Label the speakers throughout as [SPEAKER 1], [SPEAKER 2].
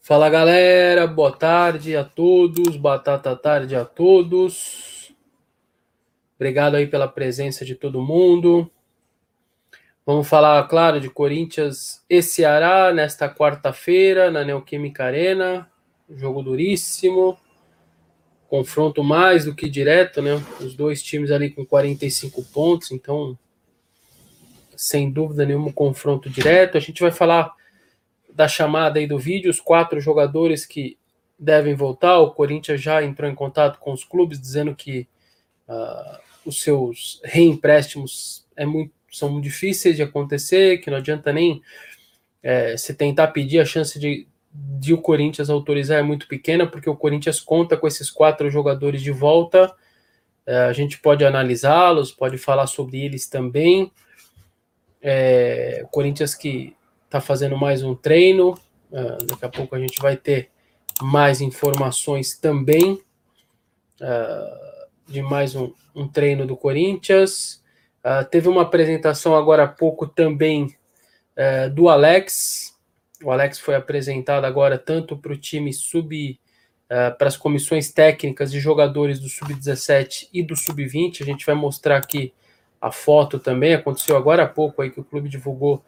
[SPEAKER 1] Fala galera, boa tarde a todos, batata tarde a todos. Obrigado aí pela presença de todo mundo. Vamos falar, claro, de Corinthians e Ceará nesta quarta-feira na Neoquímica Arena. Jogo duríssimo. Confronto mais do que direto, né? Os dois times ali com 45 pontos, então sem dúvida nenhuma confronto direto. A gente vai falar da chamada aí do vídeo, os quatro jogadores que devem voltar. O Corinthians já entrou em contato com os clubes dizendo que uh, os seus reempréstimos é muito, são difíceis de acontecer, que não adianta nem é, se tentar pedir a chance de, de o Corinthians autorizar é muito pequena, porque o Corinthians conta com esses quatro jogadores de volta. É, a gente pode analisá-los, pode falar sobre eles também. É, o Corinthians que está fazendo mais um treino. Uh, daqui a pouco a gente vai ter mais informações também uh, de mais um, um, treino do Corinthians. Uh, teve uma apresentação agora há pouco também do Alex. O Alex foi apresentado agora tanto para o time sub. para as comissões técnicas de jogadores do Sub-17 e do Sub-20. A gente vai mostrar aqui a foto também. Aconteceu agora há pouco aí que o clube divulgou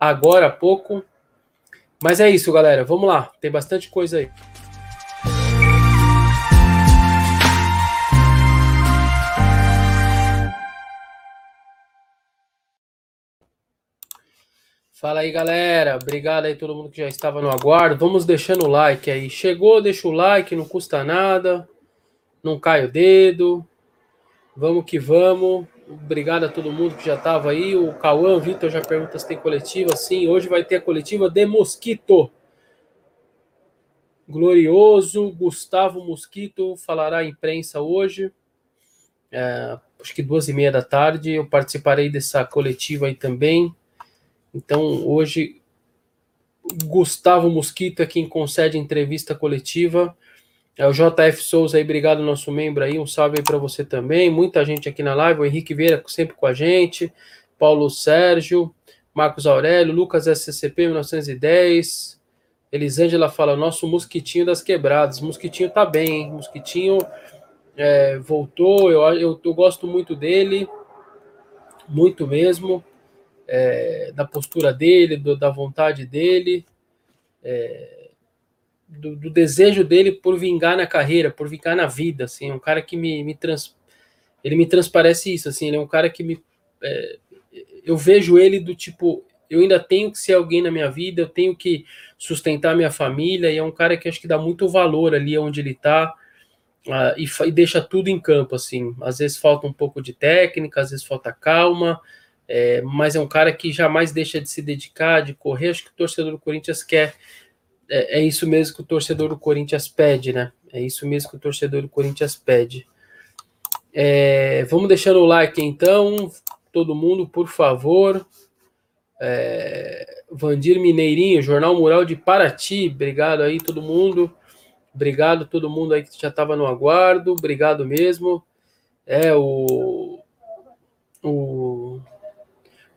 [SPEAKER 1] agora há pouco. Mas é isso, galera. Vamos lá. Tem bastante coisa aí. Fala aí, galera. Obrigado aí todo mundo que já estava no aguardo. Vamos deixando o like aí. Chegou, deixa o like, não custa nada. Não cai o dedo. Vamos que vamos. Obrigado a todo mundo que já estava aí. O Cauã, Vitor já pergunta se tem coletiva. Sim, hoje vai ter a coletiva de Mosquito. Glorioso Gustavo Mosquito falará à imprensa hoje. É, acho que duas e meia da tarde. Eu participarei dessa coletiva aí também. Então, hoje, Gustavo Mosquito é quem concede entrevista coletiva. É o JF Souza aí, obrigado, nosso membro aí. Um salve aí para você também. Muita gente aqui na live. O Henrique Vieira sempre com a gente. Paulo Sérgio, Marcos Aurélio, Lucas SCP 1910. Elisângela fala: nosso mosquitinho das quebradas. Mosquitinho tá bem, hein? Mosquitinho é, voltou. Eu, eu, eu, gosto muito dele, muito mesmo. É, da postura dele, do, da vontade dele. É, do, do, desejo dele por vingar na carreira, por vingar na vida, assim, é um cara que me, me trans, ele me transparece isso, assim, ele é um cara que me, é, eu vejo ele do tipo, eu ainda tenho que ser alguém na minha vida, eu tenho que sustentar minha família, e é um cara que acho que dá muito valor ali onde ele está, uh, e, e, deixa tudo em campo, assim, às vezes falta um pouco de técnica, às vezes falta calma, é, mas é um cara que jamais deixa de se dedicar, de correr, acho que o torcedor do Corinthians quer é, é, isso mesmo que o torcedor do Corinthians pede, né? É isso mesmo que o torcedor do Corinthians pede. É, vamos deixando o like então, todo mundo, por favor. É, Vandir Mineirinho, Jornal Mural de Paraty, obrigado aí todo mundo. Obrigado todo mundo aí que já estava no aguardo, obrigado mesmo. É o, o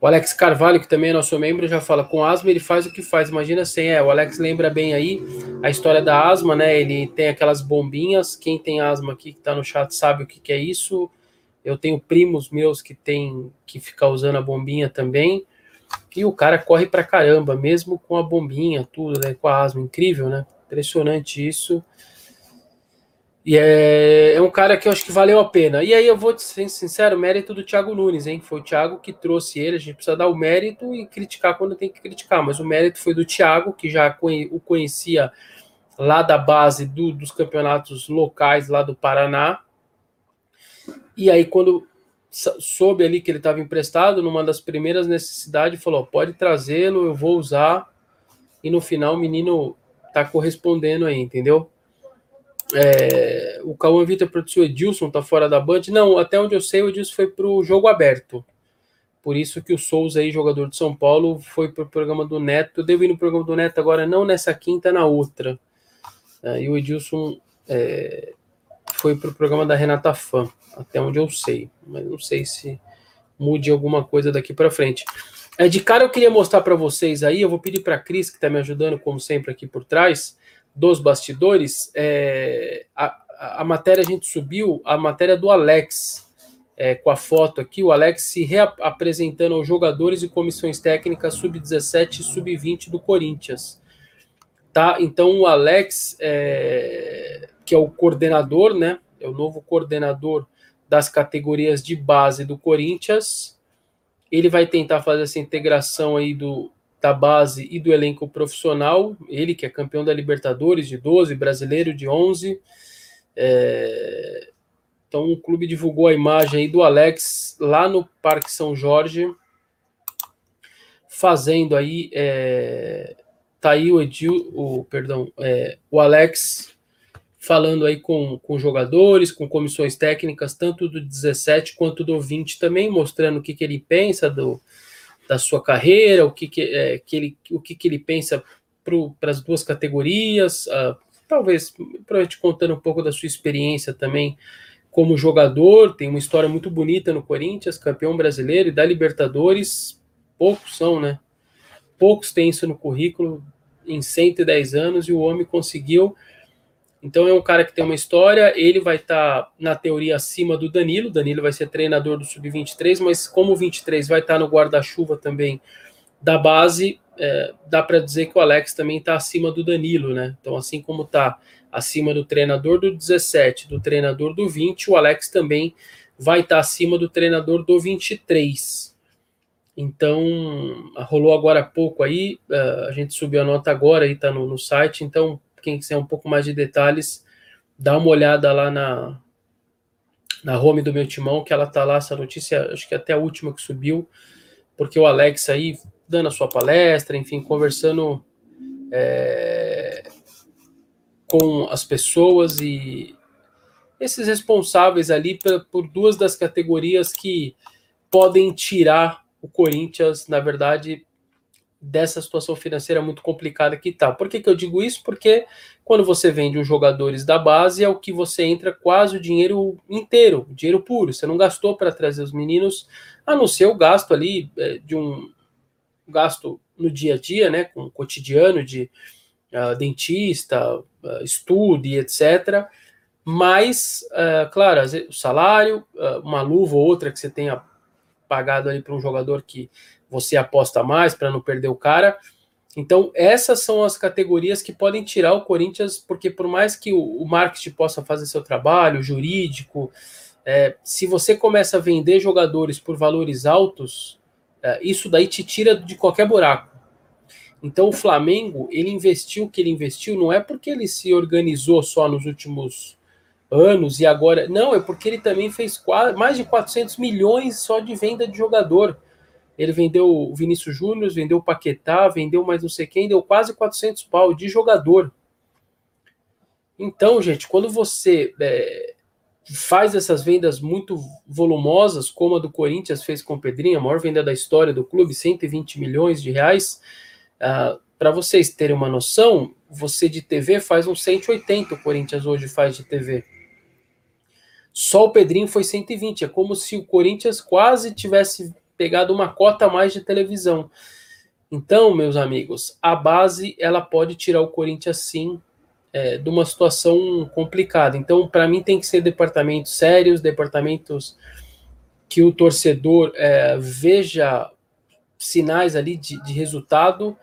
[SPEAKER 1] o Alex Carvalho, que também é nosso membro, já fala: com asma ele faz o que faz. Imagina sem. É, o Alex lembra bem aí a história da asma, né? Ele tem aquelas bombinhas. Quem tem asma aqui que tá no chat sabe o que, que é isso. Eu tenho primos meus que tem que ficar usando a bombinha também. E o cara corre pra caramba, mesmo com a bombinha, tudo, né? Com a asma. Incrível, né? Impressionante isso. E é, é, um cara que eu acho que valeu a pena. E aí eu vou ser sincero, mérito do Thiago Nunes, hein? Foi o Thiago que trouxe ele. A gente precisa dar o mérito e criticar quando tem que criticar. Mas o mérito foi do Thiago, que já o conhecia lá da base do, dos campeonatos locais lá do Paraná. E aí, quando soube ali que ele estava emprestado, numa das primeiras necessidades, falou: pode trazê-lo, eu vou usar. E no final o menino tá correspondendo aí, entendeu? É, o Cauã Vitor produziu o Edilson, tá fora da Band. Não, até onde eu sei, o Edilson foi para o jogo aberto. Por isso que o Souza, aí, jogador de São Paulo, foi para o programa do Neto. Eu devo ir no programa do Neto agora, não nessa quinta, na outra. É, e o Edilson é, foi para o programa da Renata Fã, até onde eu sei. Mas não sei se mude alguma coisa daqui para frente. É, de cara eu queria mostrar para vocês aí, eu vou pedir para a Cris, que está me ajudando, como sempre, aqui por trás, dos bastidores, é, a, a matéria a gente subiu, a matéria do Alex, é, com a foto aqui, o Alex se reapresentando aos jogadores e comissões técnicas sub-17 e sub-20 do Corinthians. Tá? Então o Alex, é, que é o coordenador, né? É o novo coordenador das categorias de base do Corinthians. Ele vai tentar fazer essa integração aí do, da base e do elenco profissional. Ele que é campeão da Libertadores de 12, brasileiro de 11. É, então o clube divulgou a imagem do Alex lá no Parque São Jorge, fazendo aí é, tá aí o Edil, o perdão, é, o Alex falando aí com, com jogadores, com comissões técnicas, tanto do 17 quanto do 20 também, mostrando o que, que ele pensa do, da sua carreira, o que, que, é, que, ele, o que, que ele pensa para as duas categorias, uh, talvez, provavelmente contando um pouco da sua experiência também como jogador, tem uma história muito bonita no Corinthians, campeão brasileiro e da Libertadores, poucos são, né? Poucos têm isso no currículo em 110 anos e o homem conseguiu. Então é um cara que tem uma história, ele vai estar tá, na teoria acima do Danilo, Danilo vai ser treinador do sub-23, mas como o 23 vai estar tá no guarda-chuva também da base, é, dá para dizer que o Alex também está acima do Danilo, né? Então assim como está acima do treinador do 17, do treinador do 20, o Alex também vai estar acima do treinador do 23. Então, rolou agora há pouco aí, uh, a gente subiu a nota agora, aí está no, no, site, então, quem quiser um pouco mais de detalhes, dá uma olhada lá na, na home do meu timão, que ela tá lá, essa notícia, acho que é até a última que subiu, porque o Alex aí, dando a sua palestra, enfim, conversando é, com as pessoas e esses responsáveis ali por, por duas das categorias que podem tirar o Corinthians, na verdade, dessa situação financeira muito complicada que está. Por que, que eu digo isso? Porque quando você vende os jogadores da base, é o que você entra quase o dinheiro inteiro, dinheiro puro. Você não gastou para trazer os meninos, a não ser o gasto ali é, de um gasto no dia a dia, né, com o cotidiano de uh, dentista, uh, estudo e etc. Mas, uh, claro, o salário, uma luva ou outra que você tenha pagado ali para um jogador que você aposta mais para não perder o cara. Então, essas são as categorias que podem tirar o Corinthians, porque por mais que o, marketing possa fazer seu trabalho, jurídico, é, se você começa a vender jogadores por valores altos, é, isso daí te tira de qualquer buraco. Então o Flamengo, ele investiu o que ele investiu, não é porque ele se organizou só nos últimos anos e agora. Não, é porque ele também fez mais de 400 milhões só de venda de jogador. Ele vendeu o Vinícius Júnior, vendeu o Paquetá, vendeu mais não sei quem, deu quase 400 pau de jogador. Então, gente, quando você é, faz essas vendas muito volumosas, como a do Corinthians fez com o Pedrinho, a maior venda da história do clube, 120 milhões de reais, Uh, ah, Para vocês terem uma noção, você de TV faz uns 180, o Corinthians hoje faz de TV. Só o Pedrinho foi 120. É como se o Corinthians quase tivesse pegado uma cota a mais de televisão. Então, meus amigos, a base ela pode tirar o Corinthians sim é, de uma situação complicada. Então, para mim, tem que ser departamentos sérios, departamentos que o torcedor é, veja sinais ali de, de resultado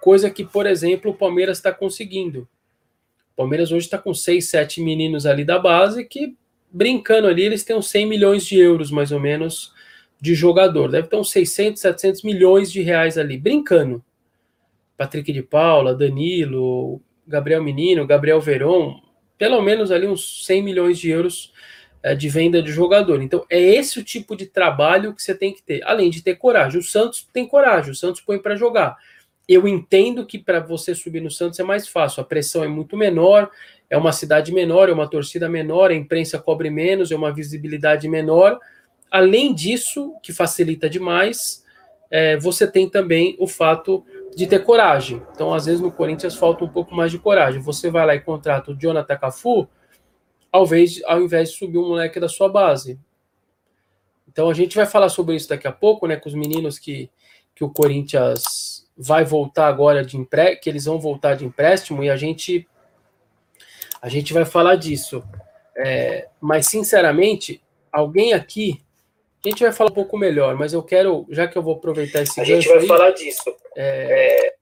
[SPEAKER 1] coisa que, por exemplo, o Palmeiras está conseguindo. O Palmeiras hoje está com seis, sete meninos ali da base que, brincando ali, eles têm uns 100 milhões de euros, mais ou menos, de jogador. Deve ter uns 600, 700 milhões de reais ali, brincando. Patrick de Paula, Danilo, Gabriel Menino, Gabriel Veron, pelo menos ali uns 100 milhões de euros é, de venda de jogador. Então, é esse o tipo de trabalho que você tem que ter, além de ter coragem. O Santos tem coragem, o Santos põe para jogar. Eu entendo que para você subir no Santos é mais fácil, a pressão é muito menor, é uma cidade menor, é uma torcida menor, a imprensa cobre menos, é uma visibilidade menor. Além disso, que facilita demais, é, você tem também o fato de ter coragem. Então, às vezes, no Corinthians falta um pouco mais de coragem. Você vai lá e contrata o Jonathan Cafu, ao ao invés de subir um moleque da sua base. Então a gente vai falar sobre isso daqui a pouco, né? Com os meninos que, que o Corinthians vai voltar agora de empréstimo, que eles vão voltar de empréstimo, e a gente a gente vai falar disso. É, mas sinceramente, alguém aqui. A gente vai falar um pouco melhor, mas eu quero, já que eu vou aproveitar esse
[SPEAKER 2] A gente vai aí, falar disso.
[SPEAKER 1] É, é...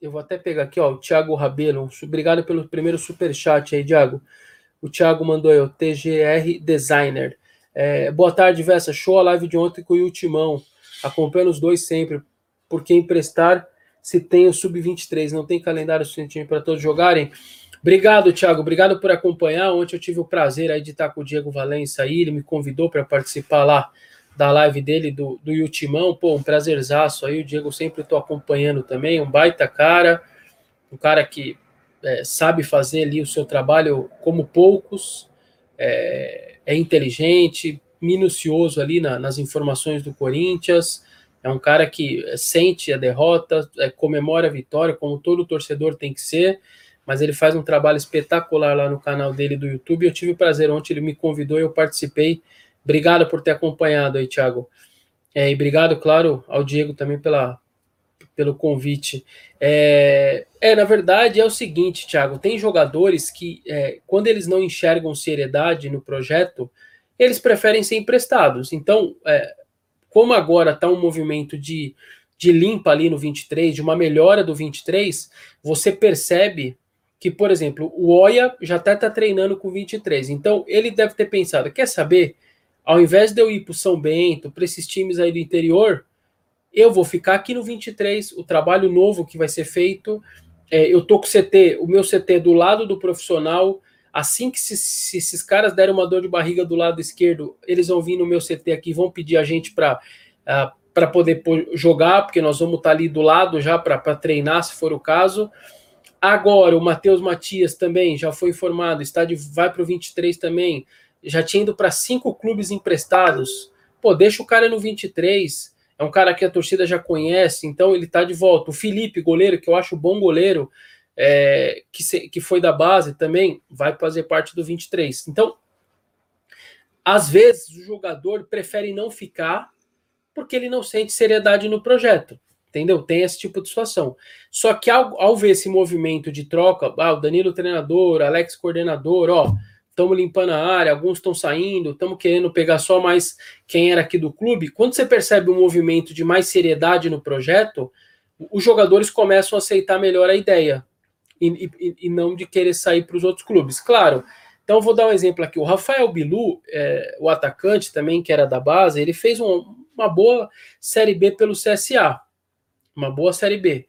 [SPEAKER 1] Eu vou até pegar aqui, ó, o Thiago Rabelo. Obrigado pelo primeiro super chat aí, Thiago. O Thiago mandou aí, o TGR Designer. É, boa tarde, Vessa. Show a live de ontem com o Ultimão. Acompanhando os dois sempre. Porque emprestar se tem o Sub-23, não tem calendário suficiente para todos jogarem. Obrigado, Thiago. Obrigado por acompanhar. Ontem eu tive o prazer aí de estar com o Diego Valença aí. Ele me convidou para participar lá da live dele do, do Ultimão. Pô, um prazerzaço aí. O Diego sempre estou acompanhando também. Um baita cara. Um cara que é, sabe fazer ali o seu trabalho como poucos, é, é inteligente, minucioso ali na, nas informações do Corinthians, é um cara que sente a derrota, é, comemora a vitória, como todo torcedor tem que ser, mas ele faz um trabalho espetacular lá no canal dele do YouTube. Eu tive o prazer ontem, ele me convidou e eu participei. Obrigado por ter acompanhado aí, Thiago. É, e obrigado, claro, ao Diego também pela, pelo convite. É, é, na verdade, é o seguinte, Thiago: tem jogadores que, é, quando eles não enxergam seriedade no projeto, eles preferem ser emprestados. Então, é, como agora está um movimento de, de limpa ali no 23, de uma melhora do 23, você percebe que, por exemplo, o Oia já está treinando com 23. Então, ele deve ter pensado: quer saber? Ao invés de eu ir para o São Bento, para esses times aí do interior, eu vou ficar aqui no 23, o trabalho novo que vai ser feito. É, eu tô com o CT, o meu CT do lado do profissional. Assim que se, se, esses caras derem uma dor de barriga do lado esquerdo, eles vão vir no meu CT aqui, vão pedir a gente para uh, para poder jogar, porque nós vamos estar tá ali do lado já para treinar, se for o caso. Agora, o Matheus Matias também já foi informado, está de, vai para o 23 também, já tinha ido para cinco clubes emprestados. Pô, deixa o cara no 23 é um cara que a torcida já conhece, então ele está de volta. O Felipe, goleiro, que eu acho bom goleiro, é, que, se, que foi da base também, vai fazer parte do 23. Então, às vezes, o jogador prefere não ficar porque ele não sente seriedade no projeto. Entendeu? Tem esse tipo de situação. Só que ao, ao ver esse movimento de troca, ah, o Danilo treinador, Alex coordenador, ó, estamos limpando a área, alguns estão saindo, estamos querendo pegar só mais quem era aqui do clube. Quando você percebe um movimento de mais seriedade no projeto, os jogadores começam a aceitar melhor a ideia e, e, e não de querer sair para os outros clubes. Claro. Então, vou dar um exemplo aqui. O Rafael Bilu, é, o atacante também, que era da base, ele fez um, uma boa Série B pelo CSA. Uma boa Série B.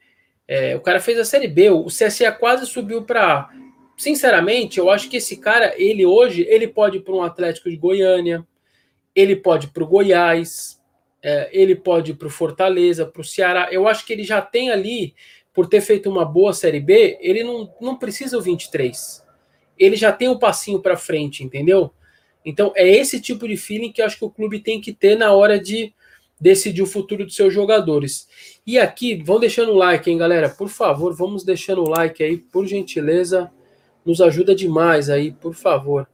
[SPEAKER 1] É, o cara fez a Série B, o CSA quase subiu para A sinceramente, eu acho que esse cara, ele hoje, ele pode ir para um Atlético de Goiânia, ele pode ir para o Goiás, é, ele pode ir para o Fortaleza, para o Ceará. Eu acho que ele já tem ali, por ter feito uma boa Série B, ele não, não precisa o 23. Ele já tem um passinho para frente, entendeu? Então, é esse tipo de feeling que eu acho que o clube tem que ter na hora de decidir o futuro dos seus jogadores. E aqui, vão deixando o like, hein, galera? Por favor, vamos deixando o like aí, por gentileza nos ajuda demais aí, por favor.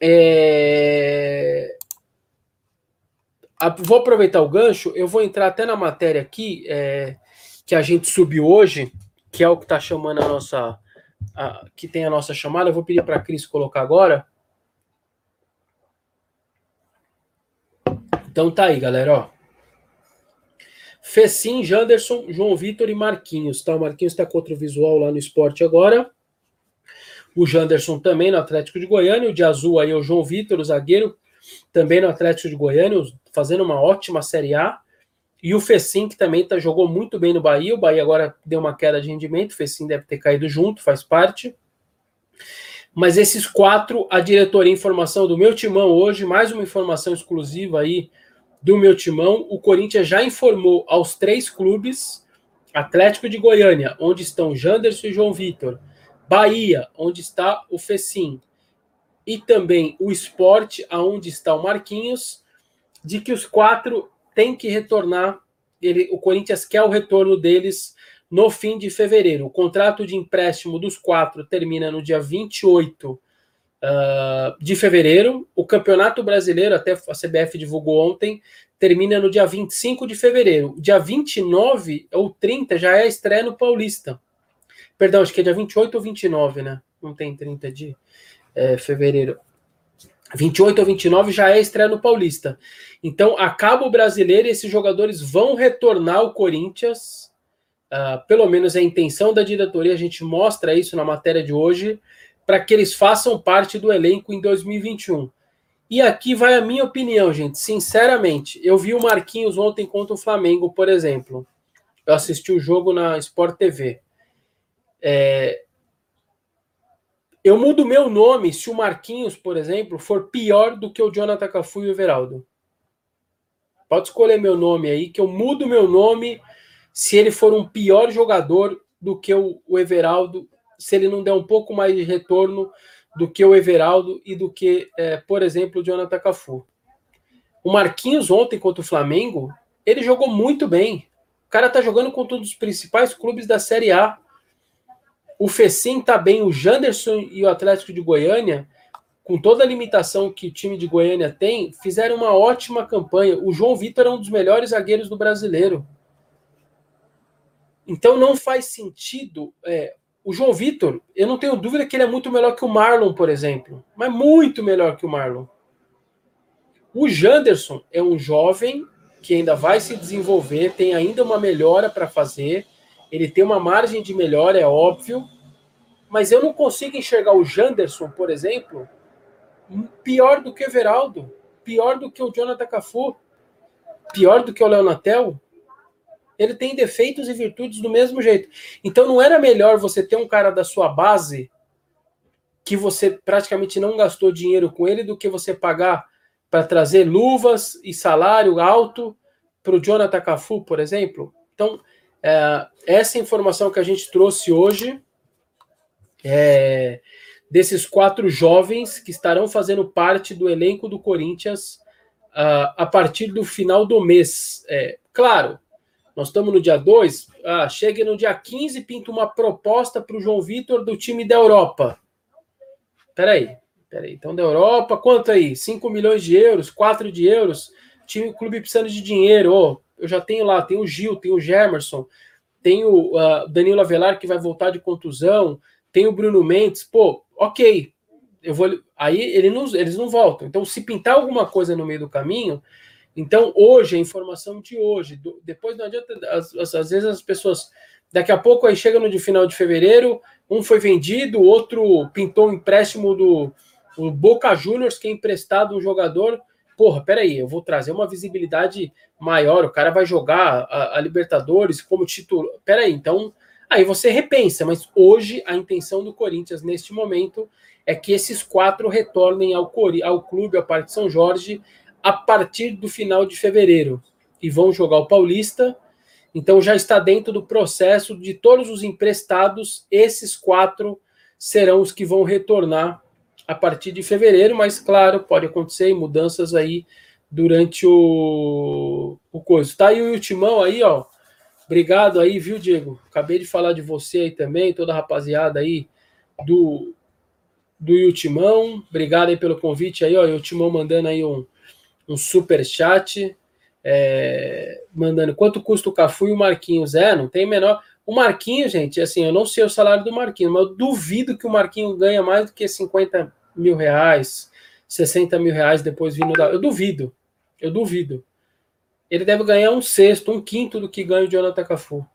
[SPEAKER 1] É... Vou aproveitar o gancho, eu vou entrar até na matéria aqui é... que a gente subiu hoje, que é o que está chamando a nossa. A... que tem a nossa chamada. Eu vou pedir para a Cris colocar agora. Então tá aí, galera, ó. Fecim, Janderson, João Vitor e Marquinhos. Tá? O Marquinhos está contra o visual lá no esporte agora o Janderson também no Atlético de Goiânia, o de azul aí é o João Vitor, o zagueiro, também no Atlético de Goiânia, fazendo uma ótima Série A. E o Fecim, que também tá, jogou muito bem no Bahia. O Bahia agora deu uma queda de rendimento. O Fecim deve ter caído junto, faz parte. Mas esses quatro, a diretoria informação do meu timão hoje, mais uma informação exclusiva aí do meu timão. O Corinthians já informou aos três clubes, Atlético de Goiânia, onde estão Janderson e João Vitor, Bahia, onde está o Fecim, e também o Esporte, aonde está o Marquinhos, de que os quatro têm que retornar. Ele, o Corinthians quer o retorno deles no fim de fevereiro. O contrato de empréstimo dos quatro termina no dia 28 uh, de fevereiro. O Campeonato Brasileiro, até a CBF divulgou ontem, termina no dia 25 de fevereiro. Dia 29 ou 30 já é a estreia no Paulista. Perdão, acho que é dia 28 ou 29, né? Não tem 30 de é, fevereiro. 28 ou 29 já é estreia no Paulista. Então, acaba o brasileiro e esses jogadores vão retornar ao Corinthians. Uh, pelo menos é a intenção da diretoria, a gente mostra isso na matéria de hoje, para que eles façam parte do elenco em 2021. E aqui vai a minha opinião, gente. Sinceramente, eu vi o Marquinhos ontem contra o Flamengo, por exemplo. Eu assisti o jogo na Sport TV. É... Eu mudo meu nome se o Marquinhos, por exemplo, for pior do que o Jonathan Cafu e o Everaldo. Pode escolher meu nome aí, que eu mudo meu nome se ele for um pior jogador do que o, o Everaldo, se ele não der um pouco mais de retorno do que o Everaldo e do que, é, por exemplo, o Jonathan Cafu. O Marquinhos ontem contra o Flamengo, ele jogou muito bem. O cara tá jogando contra um dos principais clubes da Série A. O Fecim tá bem, o Janderson e o Atlético de Goiânia, com toda a limitação que o time de Goiânia tem, fizeram uma ótima campanha. O João Vitor é um dos melhores zagueiros do brasileiro. Então não faz sentido é, o João Vitor, eu não tenho dúvida que ele é muito melhor que o Marlon, por exemplo. Mas muito melhor que o Marlon. O Janderson é um jovem que ainda vai se desenvolver, tem ainda uma melhora para fazer. Ele tem uma margem de melhora, é óbvio. Mas eu não consigo enxergar o Janderson, por exemplo, pior do que o Everaldo, pior do que o Jonathan Cafu, pior do que o Leonatel. Ele tem defeitos e virtudes do mesmo jeito. Então não era melhor você ter um cara da sua base que você praticamente não gastou dinheiro com ele do que você pagar para trazer luvas e salário alto para o Jonathan Cafu, por exemplo? Então, é, essa informação que a gente trouxe hoje é, desses quatro jovens que estarão fazendo parte do elenco do Corinthians uh, a partir do final do mês. É, claro, nós estamos no dia 2. Ah, chega no dia 15, pinta uma proposta para o João Vitor do time da Europa. Peraí, peraí. Então, da Europa, quanto aí? 5 milhões de euros, 4 de euros. Time, clube precisando de dinheiro. Oh, eu já tenho lá, tem o Gil, tem o Gemerson, tem o uh, Danilo Avelar que vai voltar de contusão, tem o Bruno Mendes. Pô, ok. Eu vou. Aí ele não, eles não voltam. Então, se pintar alguma coisa no meio do caminho, então, hoje, a informação de hoje, do, depois não adianta, às, às, vezes as pessoas, daqui a pouco aí chega no de final de fevereiro, um foi vendido, outro pintou um empréstimo do Boca Juniors, que é emprestado um jogador. Porra, peraí, eu vou trazer uma visibilidade maior, o cara vai jogar a, a Libertadores como titular. Peraí, então, aí você repensa, mas hoje a intenção do Corinthians, neste momento, é que esses quatro retornem ao, ao clube, ao Parque São Jorge, a partir do final de fevereiro e vão jogar o Paulista. Então já está dentro do processo de todos os emprestados, esses quatro serão os que vão retornar a partir de fevereiro, mas claro, pode acontecer mudanças aí durante o, o coisa. Tá aí o Ultimão aí, ó. Obrigado aí, viu, Diego? Acabei de falar de você aí também, toda a rapaziada aí do do Ultimão. Obrigado aí pelo convite aí, ó. O Ultimão mandando aí um um super chat é, mandando quanto custa o Cafu e o Marquinhos. É, não tem menor. O Marquinhos, gente, assim, eu não sei o salário do Marquinhos, mas eu duvido que o Marquinhos ganha mais do que 50 mil reais, 60 mil reais depois vindo da. Eu duvido. Eu duvido. Ele deve ganhar um sexto, um quinto do que ganha o Jonathan Cafu.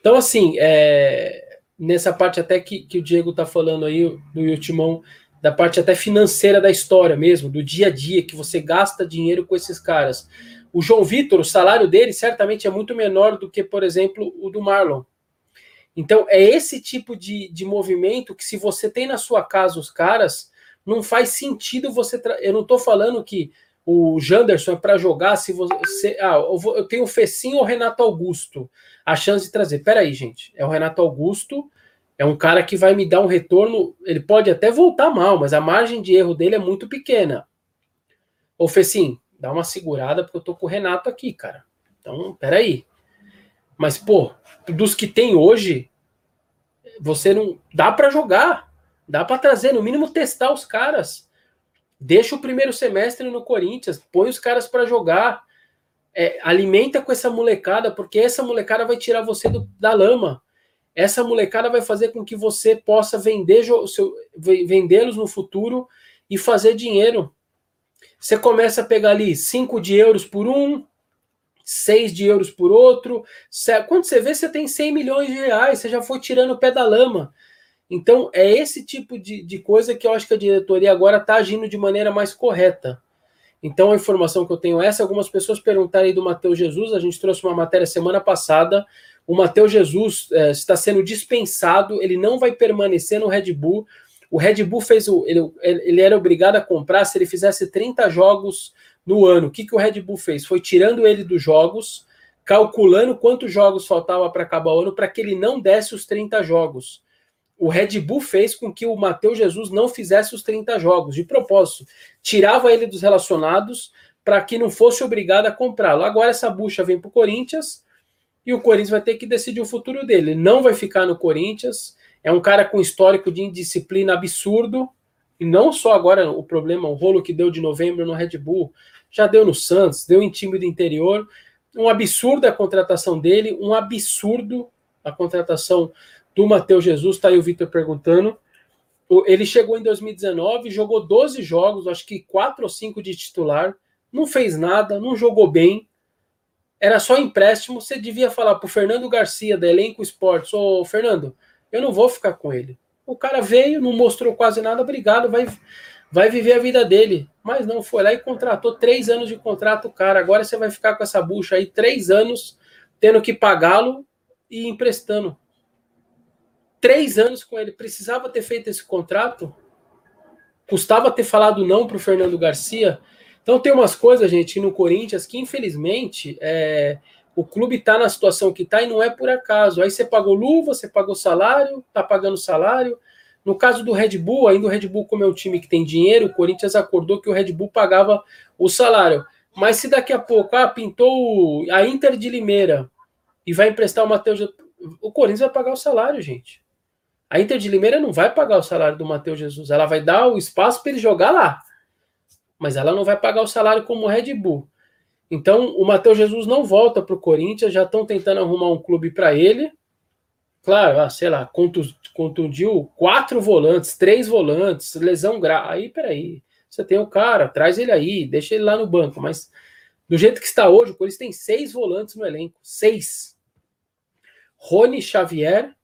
[SPEAKER 1] Então, assim, é, nessa parte até que, que o Diego tá falando aí, do Ultimão da parte até financeira da história mesmo, do dia a dia, que você gasta dinheiro com esses caras. O João Vitor, o salário dele certamente é muito menor do que, por exemplo, o do Marlon. Então, é esse tipo de, de movimento que, se você tem na sua casa os caras, não faz sentido você. Tra... Eu não estou falando que o Janderson é para jogar se você. Ah, eu, vou... eu tenho o Fecinho ou o Renato Augusto. A chance de trazer. Peraí, gente. É o Renato Augusto é um cara que vai me dar um retorno. Ele pode até voltar mal, mas a margem de erro dele é muito pequena. Ô, Fecim, dá uma segurada, porque eu tô com o Renato aqui, cara. Então, peraí. Mas, pô, dos que tem hoje, você não. Dá para jogar. Dá para trazer, no mínimo, testar os caras. Deixa o primeiro semestre no Corinthians, põe os caras para jogar. É, alimenta com essa molecada, porque essa molecada vai tirar você do, da lama. Essa molecada vai fazer com que você possa vender vendê-los no futuro e fazer dinheiro. Você começa a pegar ali 5 de euros por um, 6 de euros por outro. Quando você vê, você tem 100 milhões de reais, você já foi tirando o pé da lama. Então, é esse tipo de, de coisa que eu acho que a diretoria agora está agindo de maneira mais correta. Então, a informação que eu tenho é essa. Algumas pessoas perguntaram aí do Matheus Jesus. A gente trouxe uma matéria semana passada. O Matheus Jesus é, está sendo dispensado, ele não vai permanecer no Red Bull. O Red Bull fez o. Ele, ele era obrigado a comprar se ele fizesse 30 jogos no ano. O que, que o Red Bull fez? Foi tirando ele dos jogos, calculando quantos jogos faltava para acabar o ano, para que ele não desse os 30 jogos. O Red Bull fez com que o Matheus Jesus não fizesse os 30 jogos, de propósito. Tirava ele dos relacionados para que não fosse obrigado a comprá-lo. Agora essa bucha vem para o Corinthians e o Corinthians vai ter que decidir o futuro dele. Ele não vai ficar no Corinthians. É um cara com histórico de indisciplina absurdo. E não só agora o problema, o rolo que deu de novembro no Red Bull, já deu no Santos, deu em time do interior. Um absurdo a contratação dele, um absurdo a contratação do Matheus Jesus. Tá aí o Vitor perguntando. Ele chegou em 2019, jogou 12 jogos, acho que 4 ou 5 de titular, não fez nada, não jogou bem. Era só empréstimo. Você devia falar para o Fernando Garcia, da Elenco Esportes: Ô Fernando, eu não vou ficar com ele. O cara veio, não mostrou quase nada, obrigado, vai, vai viver a vida dele. Mas não, foi lá e contratou três anos de contrato, cara. Agora você vai ficar com essa bucha aí, três anos, tendo que pagá-lo e emprestando. Três anos com ele. Precisava ter feito esse contrato? Custava ter falado não para o Fernando Garcia? Então tem umas coisas, gente, no Corinthians que infelizmente é, o clube está na situação que está e não é por acaso. Aí você pagou luva, você pagou salário, está pagando salário. No caso do Red Bull, ainda o Red Bull, como é um time que tem dinheiro, o Corinthians acordou que o Red Bull pagava o salário. Mas se daqui a pouco, ah, pintou a Inter de Limeira e vai emprestar o Matheus. O Corinthians vai pagar o salário, gente. A Inter de Limeira não vai pagar o salário do Matheus Jesus. Ela vai dar o espaço para ele jogar lá. Mas ela não vai pagar o salário como o Red Bull. Então, o Matheus Jesus não volta para o Corinthians, já estão tentando arrumar um clube para ele. Claro, ah, sei lá, contundiu quatro volantes, três volantes, lesão grave. Aí, peraí, você tem o cara, traz ele aí, deixa ele lá no banco. Mas do jeito que está hoje, o Corinthians tem seis volantes no elenco. Seis. Rony Xavier,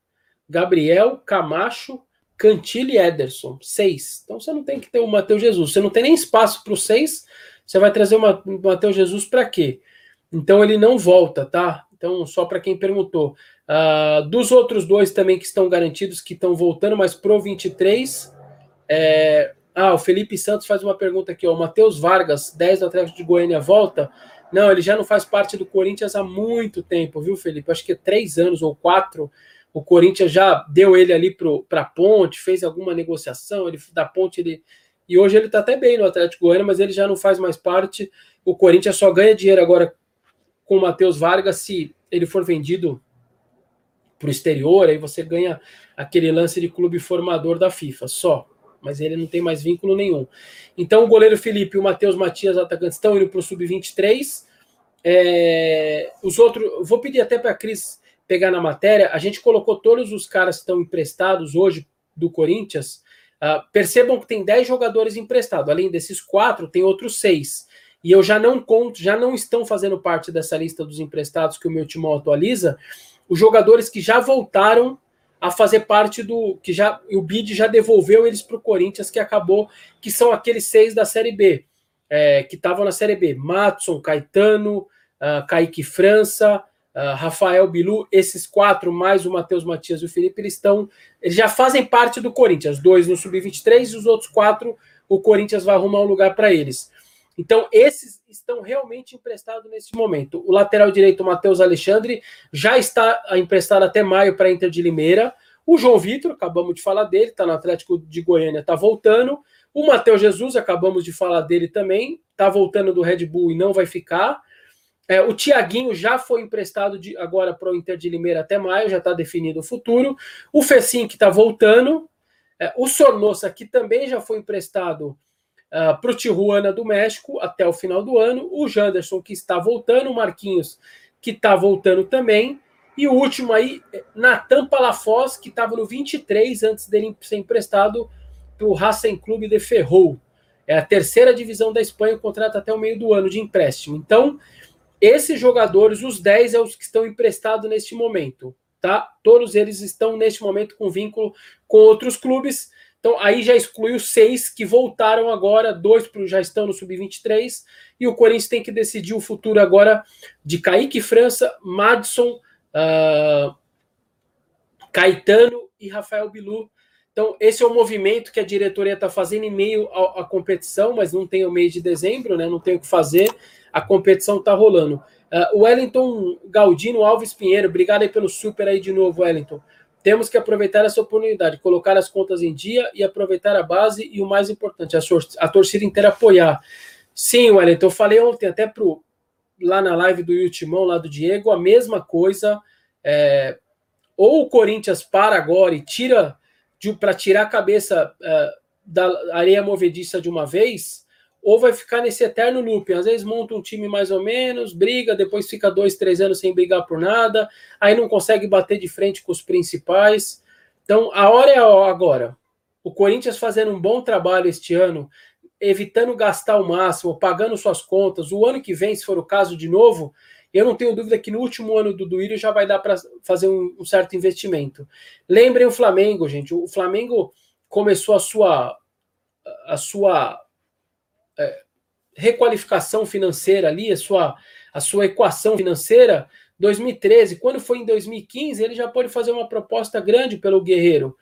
[SPEAKER 1] Gabriel, Camacho, Cantilho e Ederson. Seis. Então você não tem que ter o Matheus Jesus. Você não tem nem espaço para os seis você vai trazer o Mateus Jesus para quê? Então ele não volta, tá? Então, só para quem perguntou. Uh, dos outros dois também que estão garantidos, que estão voltando, mas pro 23. É... Ah, o Felipe Santos faz uma pergunta aqui, ó. O Matheus Vargas, 10 do Atlético de Goiânia, volta? Não, ele já não faz parte do Corinthians há muito tempo, viu, Felipe? Acho que é três anos ou quatro. O Corinthians já deu ele ali para a ponte, fez alguma negociação. Ele da ponte ele e hoje ele está até bem no Atlético Goiânia, mas ele já não faz mais parte. O Corinthians só ganha dinheiro agora com o Matheus Vargas se ele for vendido para o exterior, aí você ganha aquele lance de clube formador da FIFA, só. Mas ele não tem mais vínculo nenhum. Então o goleiro Felipe e o Matheus Matias, atacantes, estão indo para o Sub-23. É, os outros, vou pedir até para a Cris pegar na matéria. A gente colocou todos os caras que estão emprestados hoje do Corinthians Uh, percebam que tem 10 jogadores emprestados. Além desses quatro, tem outros seis. E eu já não conto, já não estão fazendo parte dessa lista dos emprestados que o meu timão atualiza, os jogadores que já voltaram a fazer parte do. que já o BID já devolveu eles para o Corinthians, que acabou, que são aqueles seis da Série B, é, que estavam na Série B. Matson, Caetano, uh, Kaique França, Uh, Rafael Bilu, esses quatro, mais o Matheus Matias e o Felipe, eles estão. Eles já fazem parte do Corinthians, dois no Sub-23 e os outros quatro, o Corinthians vai arrumar um lugar para eles. Então, esses estão realmente emprestados nesse momento. O lateral direito, Matheus Alexandre, já está emprestado até maio para a Inter de Limeira. O João Vitor, acabamos de falar dele, está no Atlético de Goiânia, está voltando. O Matheus Jesus, acabamos de falar dele também, está voltando do Red Bull e não vai ficar. É, o Tiaguinho já foi emprestado de, agora para o Inter de Limeira até maio, já está definido o futuro. O Fecim, que está voltando. É, o Sornosa, que também já foi emprestado uh, ah, para o Tijuana do México até o final do ano, o Janderson, que está voltando, o Marquinhos, que está voltando também, e o último aí, Natan Palafós, que estava no 23 antes dele ser emprestado para o Racing Clube de Ferrol. É a terceira divisão da Espanha, contrato até o meio do ano de empréstimo. Então, esses jogadores, os 10 é os que estão emprestados neste momento, tá? Todos eles estão neste momento com vínculo com outros clubes. Então, aí já excluiu seis que voltaram agora, dois já estão no sub-23, e o Corinthians tem que decidir o futuro agora de Kaique França, Madison, uh, Caetano e Rafael Bilu. Então, esse é o movimento que a diretoria está fazendo em meio à, competição, mas não tem o mês de dezembro, né? Não tem o que fazer, a competição está rolando. Uh, Wellington Galdino Alves Pinheiro, obrigado aí pelo super aí de novo, Wellington. Temos que aproveitar essa oportunidade, colocar as contas em dia e aproveitar a base e o mais importante, a, a torcida inteira apoiar. Sim, Wellington, eu falei ontem até pro, lá na live do Ultimão, lá do Diego, a mesma coisa. É, ou o Corinthians para agora e tira para tirar a cabeça é, da areia movediça de uma vez, ou vai ficar nesse eterno loop. Às vezes monta um time mais ou menos, briga, depois fica dois, três anos sem brigar por nada, aí não consegue bater de frente com os principais. Então, a hora é agora. O Corinthians fazendo um bom trabalho este ano, evitando gastar o máximo, pagando suas contas. O ano que vem, se for o caso de novo, eu não tenho dúvida que no último ano do Duírio já vai dar para fazer um, um, certo investimento. Lembrem o Flamengo, gente. O Flamengo começou a sua a sua é, requalificação financeira ali, a sua, a sua equação financeira, 2013. Quando foi em 2015, ele já pode fazer uma proposta grande pelo Guerreiro.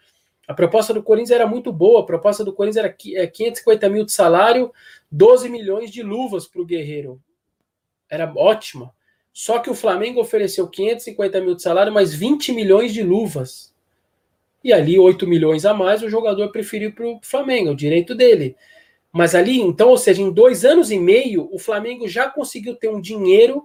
[SPEAKER 1] A proposta do Corinthians era muito boa, a proposta do Corinthians era 550 é, mil de salário, 12 milhões de luvas para o Guerreiro. Era ótima. Só que o Flamengo ofereceu 550 mil de salário, mais 20 milhões de luvas. E ali, 8 milhões a mais, o jogador preferiu para o Flamengo, o direito dele. Mas ali, então, ou seja, em dois anos e meio, o Flamengo já conseguiu ter um dinheiro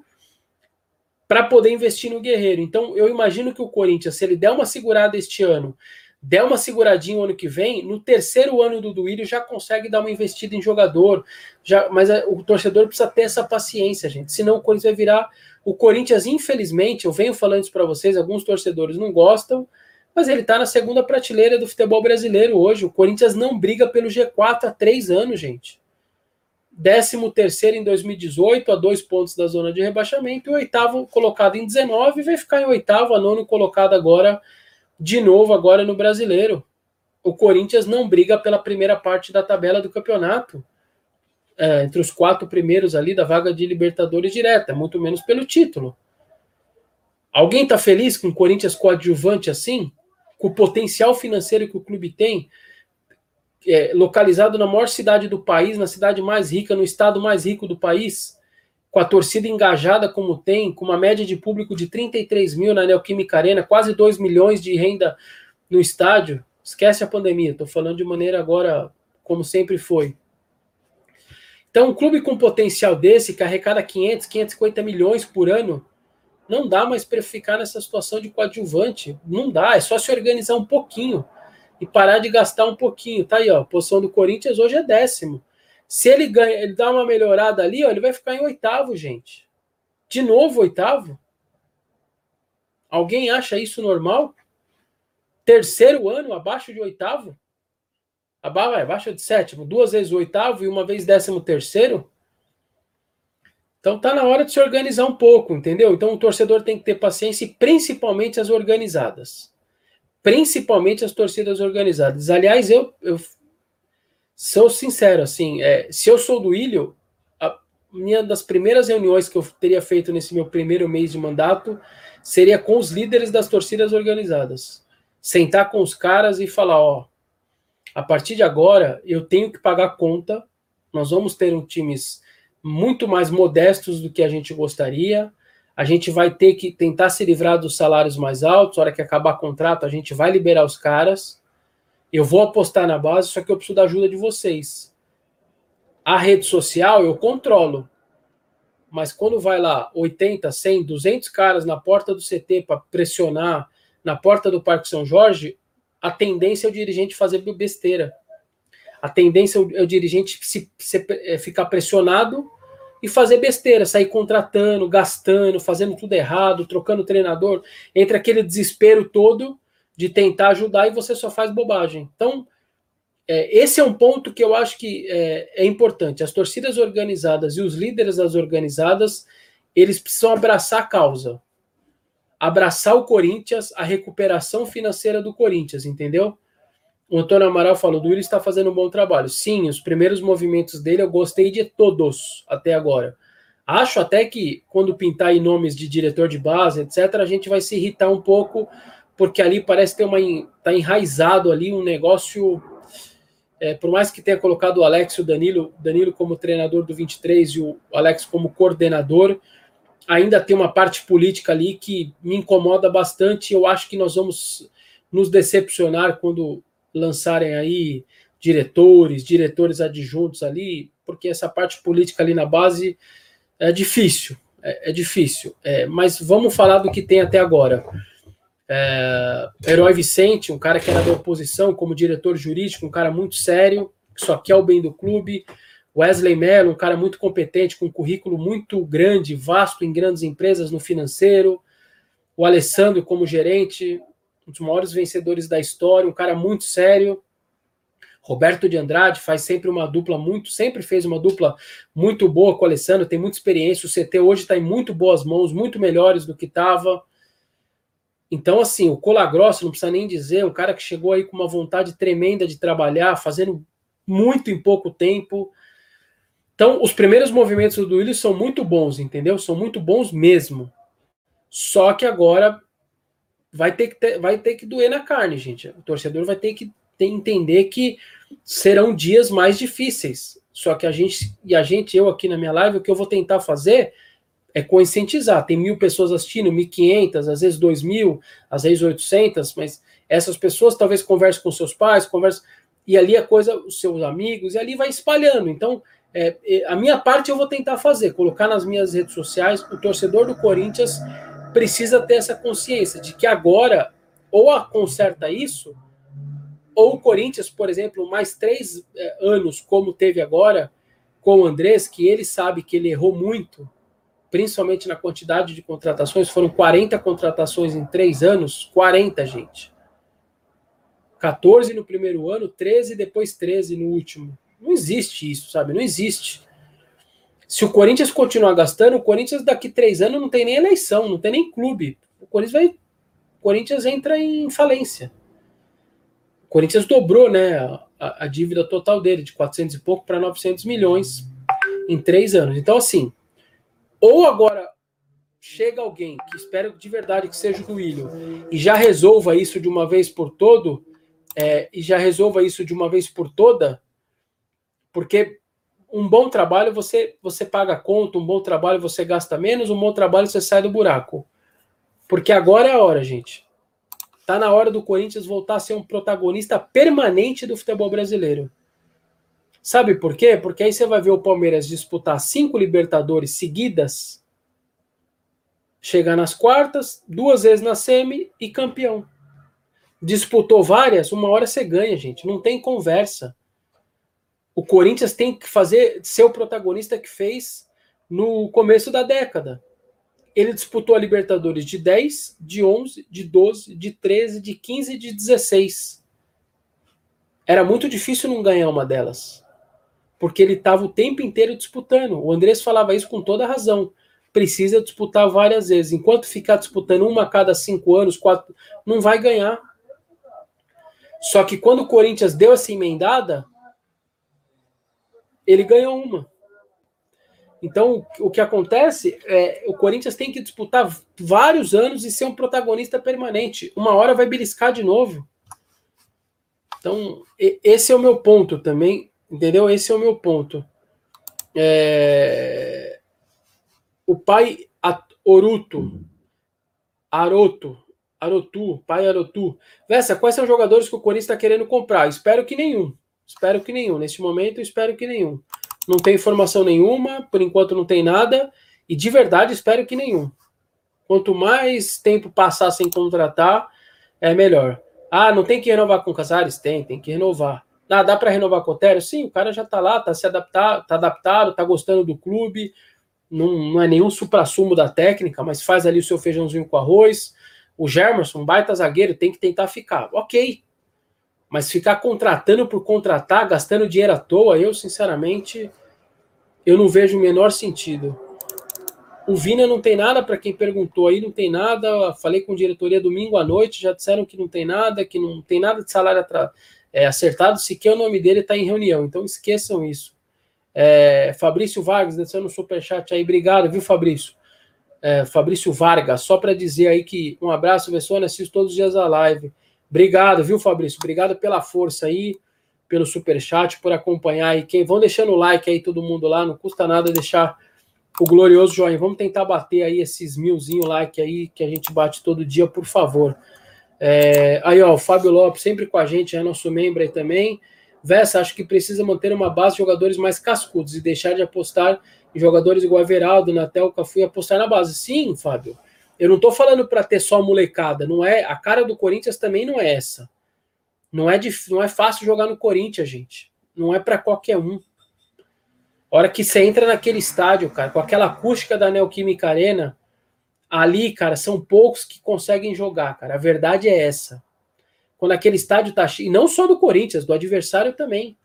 [SPEAKER 1] para poder investir no Guerreiro. Então, eu imagino que o Corinthians, se ele der uma segurada este ano, der uma seguradinha o ano que vem, no terceiro ano do Duílio já consegue dar uma investida em jogador. Já, mas é, o torcedor precisa ter essa paciência, gente. Senão o Corinthians vai virar. O Corinthians, infelizmente, eu venho falando isso para vocês, alguns torcedores não gostam, mas ele está na segunda prateleira do futebol brasileiro hoje. O Corinthians não briga pelo G4 há três anos, gente. 13 terceiro em 2018, a dois pontos da zona de rebaixamento, e oitavo colocado em 19, vai ficar em oitavo, a nono colocado agora, de novo, agora no brasileiro. O Corinthians não briga pela primeira parte da tabela do campeonato. É, entre os quatro primeiros ali da vaga de Libertadores direta, muito menos pelo título. Alguém está feliz com o Corinthians coadjuvante assim? com o potencial financeiro que o clube tem, é, localizado na maior cidade do país, na cidade mais rica, no estado mais rico do país, com a torcida engajada como tem, com uma média de público de 33 mil na Neoquímica Arena, quase 2 milhões de renda no estádio. Esquece a pandemia, estou falando de maneira agora como sempre foi. Então, um clube com potencial desse, que arrecada 500, 550 milhões por ano, não dá mais para ficar nessa situação de coadjuvante. Não dá, é só se organizar um pouquinho e parar de gastar um pouquinho. Tá aí, ó. A posição do Corinthians hoje é décimo. Se ele ganha, ele dá uma melhorada ali, ó, ele vai ficar em oitavo, gente. De novo, oitavo? Alguém acha isso normal? Terceiro ano abaixo de oitavo? Abaixo de sétimo, duas vezes oitavo e uma vez décimo terceiro? Então tá na hora de se organizar um pouco, entendeu? Então o torcedor tem que ter paciência e principalmente as organizadas. Principalmente as torcidas organizadas. Aliás, eu, eu sou sincero, assim, é, se eu sou do Ilho, a minha das primeiras reuniões que eu teria feito nesse meu primeiro mês de mandato seria com os líderes das torcidas organizadas. Sentar com os caras e falar, ó, a partir de agora eu tenho que pagar conta, nós vamos ter um times muito mais modestos do que a gente gostaria. A gente vai ter que tentar se livrar dos salários mais altos. Na hora que acabar o contrato, a gente vai liberar os caras. Eu vou apostar na base, só que eu preciso da ajuda de vocês. A rede social eu controlo. Mas quando vai lá 80, 100, 200 caras na porta do CT para pressionar na porta do Parque São Jorge, a tendência é o dirigente fazer besteira. A tendência é o dirigente se, se, é, ficar pressionado e fazer besteira, sair contratando, gastando, fazendo tudo errado, trocando treinador, entre aquele desespero todo de tentar ajudar e você só faz bobagem. Então, é, esse é um ponto que eu acho que é, é, importante. As torcidas organizadas e os líderes das organizadas, eles precisam abraçar a causa. Abraçar o Corinthians, a recuperação financeira do Corinthians, entendeu? O Antônio Amaral falou, o Duílio está fazendo um bom trabalho. Sim, os primeiros movimentos dele eu gostei de todos até agora. Acho até que quando pintar em nomes de diretor de base, etc., a gente vai se irritar um pouco, porque ali parece ter uma. tá enraizado ali um negócio. É, por mais que tenha colocado o Alex e o Danilo, Danilo como treinador do 23 e o Alex como coordenador, ainda tem uma parte política ali que me incomoda bastante. Eu acho que nós vamos nos decepcionar quando lançarem aí diretores, diretores adjuntos ali, porque essa parte política ali na base é difícil, é, é difícil. É, mas vamos falar do que tem até agora. É, Herói Vicente, um cara que era da oposição como diretor jurídico, um cara muito sério, que só quer o bem do clube. Wesley Mello, um cara muito competente, com um currículo muito grande, vasto em grandes empresas no financeiro. O Alessandro como gerente, um dos maiores vencedores da história, um cara muito sério. Roberto de Andrade faz sempre uma dupla muito, sempre fez uma dupla muito boa com o Alessandro, tem muita experiência. O CT hoje está em muito boas mãos, muito melhores do que estava. Então, assim, o Colagrosso, não precisa nem dizer, um cara que chegou aí com uma vontade tremenda de trabalhar, fazendo muito em pouco tempo. Então, os primeiros movimentos do Willis são muito bons, entendeu? São muito bons mesmo. Só que agora vai ter que ter, vai ter que doer na carne, gente. O torcedor vai ter que ter, entender que serão dias mais difíceis. Só que a gente e a gente, eu aqui na minha live, o que eu vou tentar fazer é conscientizar. Tem mil pessoas assistindo, mil quinhentas, às vezes dois mil, às vezes oitocentas, mas essas pessoas talvez conversem com seus pais, conversem e ali a coisa, os seus amigos, e ali vai espalhando. Então, é, a minha parte eu vou tentar fazer, colocar nas minhas redes sociais o torcedor do Corinthians precisa ter essa consciência de que agora ou a conserta isso, ou o Corinthians, por exemplo, mais três é, anos, como teve agora com o Andrés, que ele sabe que ele errou muito, principalmente na quantidade de contratações, foram 40 contratações em três anos, 40, gente. 14 no primeiro ano, 13 depois 13 no último. Não existe isso, sabe? Não existe. Se o Corinthians continuar gastando, o Corinthians daqui três anos não tem nem eleição, não tem nem clube. O Corinthians vai. O Corinthians entra em falência. O Corinthians dobrou, né, a, a dívida total dele de 400 e pouco para 900 milhões em três anos. Então, assim, ou agora chega alguém que espero de verdade que seja o Duílio e já resolva isso de uma vez por todo, é, e já resolva isso de uma vez por toda, porque um bom trabalho você você paga conta, um bom trabalho você gasta menos, um bom trabalho você sai do buraco. Porque agora é a hora, gente. Tá na hora do Corinthians voltar a ser um protagonista permanente do futebol brasileiro. Sabe por quê? Porque aí você vai ver o Palmeiras disputar cinco Libertadores seguidas, chegar nas quartas, duas vezes na semi e campeão. Disputou várias, uma hora você ganha, gente. Não tem conversa o Corinthians tem que fazer ser o protagonista que fez no começo da década. Ele disputou a Libertadores de 10, de 11, de 12, de 13, de 15 e de 16. Era muito difícil não ganhar uma delas. Porque ele estava o tempo inteiro disputando. O Andrés falava isso com toda razão. Precisa disputar várias vezes. Enquanto ficar disputando uma a cada cinco anos, quatro, não vai ganhar. Só que quando o Corinthians deu essa emendada, ele ganhou uma. Então, o que acontece é o Corinthians tem que disputar vários anos e ser um protagonista permanente. Uma hora vai beliscar de novo. Então, esse é o meu ponto também, entendeu? Esse é o meu ponto. É... O pai Oruto, Aroto, Arotu, pai Arotu. Vessa, quais são os jogadores que o Corinthians está querendo comprar? Espero que nenhum. Espero que nenhum. Neste momento, espero que nenhum. Não tem informação nenhuma, por enquanto não tem nada, e de verdade espero que nenhum. Quanto mais tempo passar sem contratar, é melhor. Ah, não tem que renovar com Casares? Tem, tem que renovar. Ah, dá para renovar com o Otério? Sim, o cara já tá lá, tá se adaptar, tá adaptado, tá gostando do clube, não, não é nenhum supra-sumo da técnica, mas faz ali o seu feijãozinho com arroz. O Germerson, baita zagueiro, tem que tentar ficar. Ok. Mas ficar contratando por contratar, gastando dinheiro à toa, eu, sinceramente, eu não vejo o menor sentido. O Vina não tem nada, para quem perguntou aí, não tem nada. Falei com a diretoria domingo à noite, já disseram que não tem nada, que não tem nada de salário é, acertado, sequer o nome dele está em reunião. Então esqueçam isso. É, Fabrício Vargas, deixando no superchat aí, obrigado, viu, Fabrício? É, Fabrício Vargas, só para dizer aí que um abraço, Vessone, assisto todos os dias a live. Obrigado, viu, Fabrício? Obrigado pela força aí, pelo superchat, por acompanhar aí. Quem vão deixando o like aí, todo mundo lá, não custa nada deixar o glorioso joinha. Vamos tentar bater aí esses milzinho like aí que a gente bate todo dia, por favor. É, aí, ó, o Fábio Lopes sempre com a gente, é nosso membro aí também. Vessa, acho que precisa manter uma base de jogadores mais cascudos e deixar de apostar em jogadores igual Veraldo, Natel, Cafu e apostar na base. Sim, Fábio. Eu não tô falando para ter só molecada, não é? A cara do Corinthians também não é essa. Não é, dif, não é fácil jogar no Corinthians, gente. Não é para qualquer um. A hora que você entra naquele estádio, cara, com aquela acústica da Neoquímica Arena, ali, cara, são poucos que conseguem jogar, cara. A verdade é essa. Quando aquele estádio tá cheio, e não só do Corinthians, do adversário também.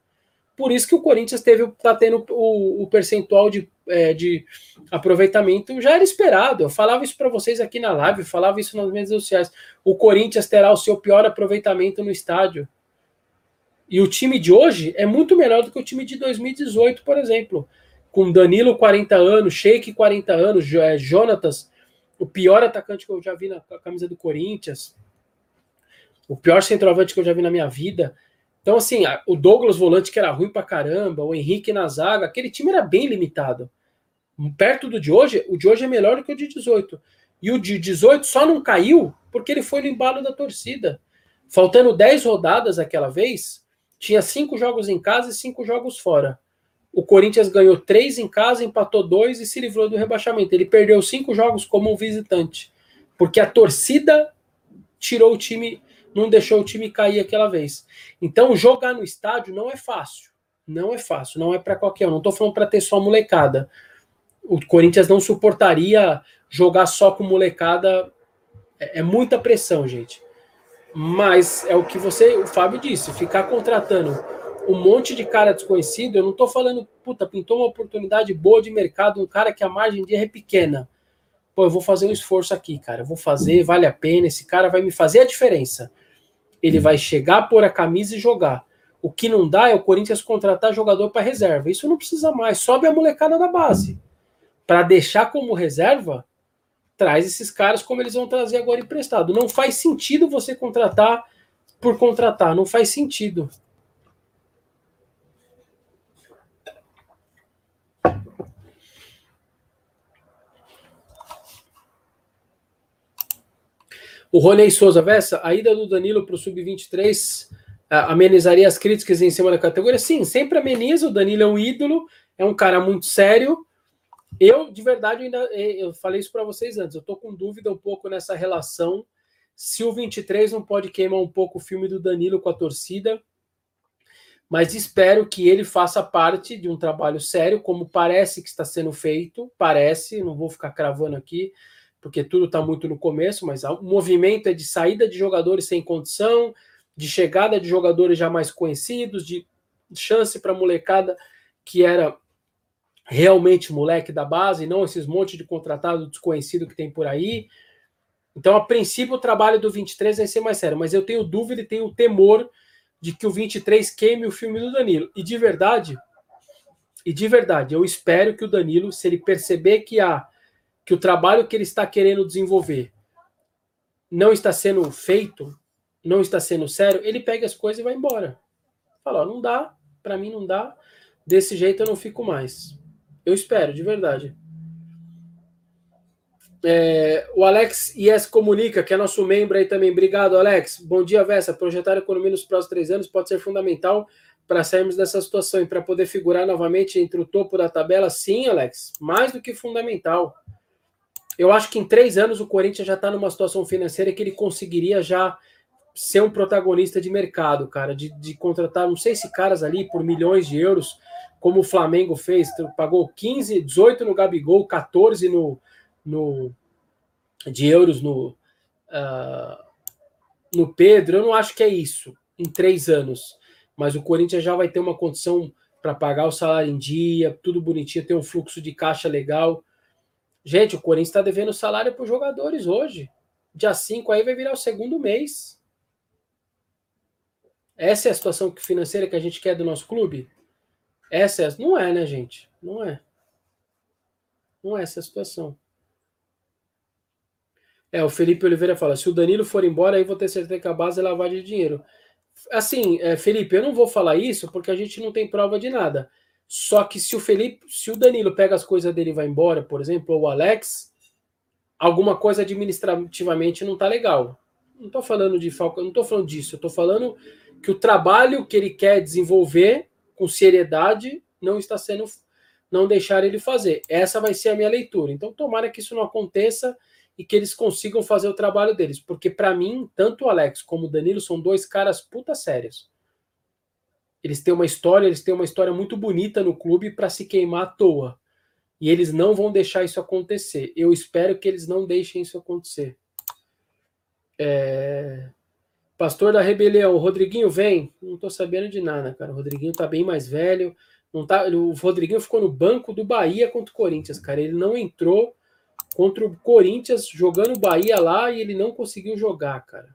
[SPEAKER 1] Por isso que o Corinthians teve, tá tendo o, o percentual de, é, de aproveitamento já era esperado. Eu falava isso para vocês aqui na live, falava isso nas redes sociais. O Corinthians terá o seu pior aproveitamento no estádio. E o time de hoje é muito melhor do que o time de 2018, por exemplo. Com Danilo 40 anos, Sheik 40 anos, é, Jonatas, o pior atacante que eu já vi na camisa do Corinthians, o pior centroavante que eu já vi na minha vida. Então, assim, o Douglas volante que era ruim pra caramba, o Henrique na zaga, aquele time era bem limitado. Perto do de hoje, o de hoje é melhor do que o de 18. E o de 18 só não caiu porque ele foi no embalo da torcida. Faltando 10 rodadas aquela vez, tinha cinco jogos em casa e cinco jogos fora. O Corinthians ganhou três em casa, empatou dois e se livrou do rebaixamento. Ele perdeu cinco jogos como visitante, porque a torcida tirou o time, não deixou o time cair aquela vez. Então, jogar no estádio não é fácil. Não é fácil, não é para qualquer um. Não estou falando para ter só molecada. O Corinthians não suportaria jogar só com molecada. É, é muita pressão, gente. Mas é o que você, o Fábio disse, ficar contratando um monte de cara desconhecido, eu não tô falando, puta, pintou uma oportunidade boa de mercado, um cara que a margem de erro é pequena. Pô, eu vou fazer um esforço aqui, cara. Eu vou fazer, vale a pena, esse cara vai me fazer a diferença. Ele vai chegar, pôr a camisa e jogar. O que não dá é o Corinthians contratar jogador para reserva. Isso não precisa mais. Sobe a molecada da base. Para deixar como reserva, traz esses caras como eles vão trazer agora emprestado. Não faz sentido você contratar por contratar, não faz sentido. O Ronei Souza, Vessa, a ida do Danilo para o Sub-23 amenizaria as críticas em cima da categoria? Sim, sempre ameniza. O Danilo é um ídolo, é um cara muito sério, eu, de verdade, ainda eu falei isso para vocês antes. Eu estou com dúvida um pouco nessa relação. Se o 23 não pode queimar um pouco o filme do Danilo com a torcida, mas espero que ele faça parte de um trabalho sério, como parece que está sendo feito. Parece, não vou ficar cravando aqui, porque tudo está muito no começo, mas o movimento é de saída de jogadores sem condição, de chegada de jogadores já mais conhecidos, de chance para molecada que era realmente moleque da base, não esses monte de contratado desconhecido que tem por aí. Então, a princípio, o trabalho do 23 vai ser mais sério, mas eu tenho dúvida e tenho temor de que o 23 queime o filme do Danilo. E de verdade, e de verdade, eu espero que o Danilo, se ele perceber que há que o trabalho que ele está querendo desenvolver não está sendo feito, não está sendo sério, ele pega as coisas e vai embora. Fala, não dá, para mim não dá, desse jeito eu não fico mais. Eu espero, de verdade. É, o Alex Yes Comunica, que é nosso membro aí também. Obrigado, Alex. Bom dia, Vessa. Projetar a economia nos próximos três anos pode ser fundamental para sairmos dessa situação e para poder figurar novamente entre o topo da tabela. Sim, Alex, mais do que fundamental. Eu acho que em três anos o Corinthians já está numa situação financeira que ele conseguiria já ser um protagonista de mercado, cara, de, de contratar, não sei se caras ali por milhões de euros, como o Flamengo fez, pagou 15, 18 no Gabigol, 14 no, no de euros no, uh, no Pedro. Eu não acho que é isso em três anos, mas o Corinthians já vai ter uma condição para pagar o salário em dia, tudo bonitinho, ter um fluxo de caixa legal. Gente, o Corinthians está devendo salário para os jogadores hoje. Dia 5 aí vai virar o segundo mês. Essa é a situação financeira que a gente quer do nosso clube? Essa é, não é, né, gente? Não é. Não é essa a situação. É, o Felipe Oliveira fala: se o Danilo for embora, aí vou ter certeza que a base é lavagem de dinheiro. Assim, é, Felipe, eu não vou falar isso porque a gente não tem prova de nada. Só que se o Felipe, se o Danilo pega as coisas dele e vai embora, por exemplo, ou o Alex, alguma coisa administrativamente não tá legal. Não tô falando de falca, não tô falando disso, eu tô falando que o trabalho que ele quer desenvolver com seriedade não está sendo não deixar ele fazer. Essa vai ser a minha leitura. Então, tomara que isso não aconteça e que eles consigam fazer o trabalho deles, porque para mim, tanto o Alex como o Danilo são dois caras puta sérios. Eles têm uma história, eles têm uma história muito bonita no clube para se queimar à toa. E eles não vão deixar isso acontecer. Eu espero que eles não deixem isso acontecer. É... Pastor da Rebelião, o Rodriguinho vem? Não estou sabendo de nada, cara. O Rodriguinho tá bem mais velho. Não tá... O Rodriguinho ficou no banco do Bahia contra o Corinthians, cara. Ele não entrou contra o Corinthians jogando Bahia lá e ele não conseguiu jogar, cara.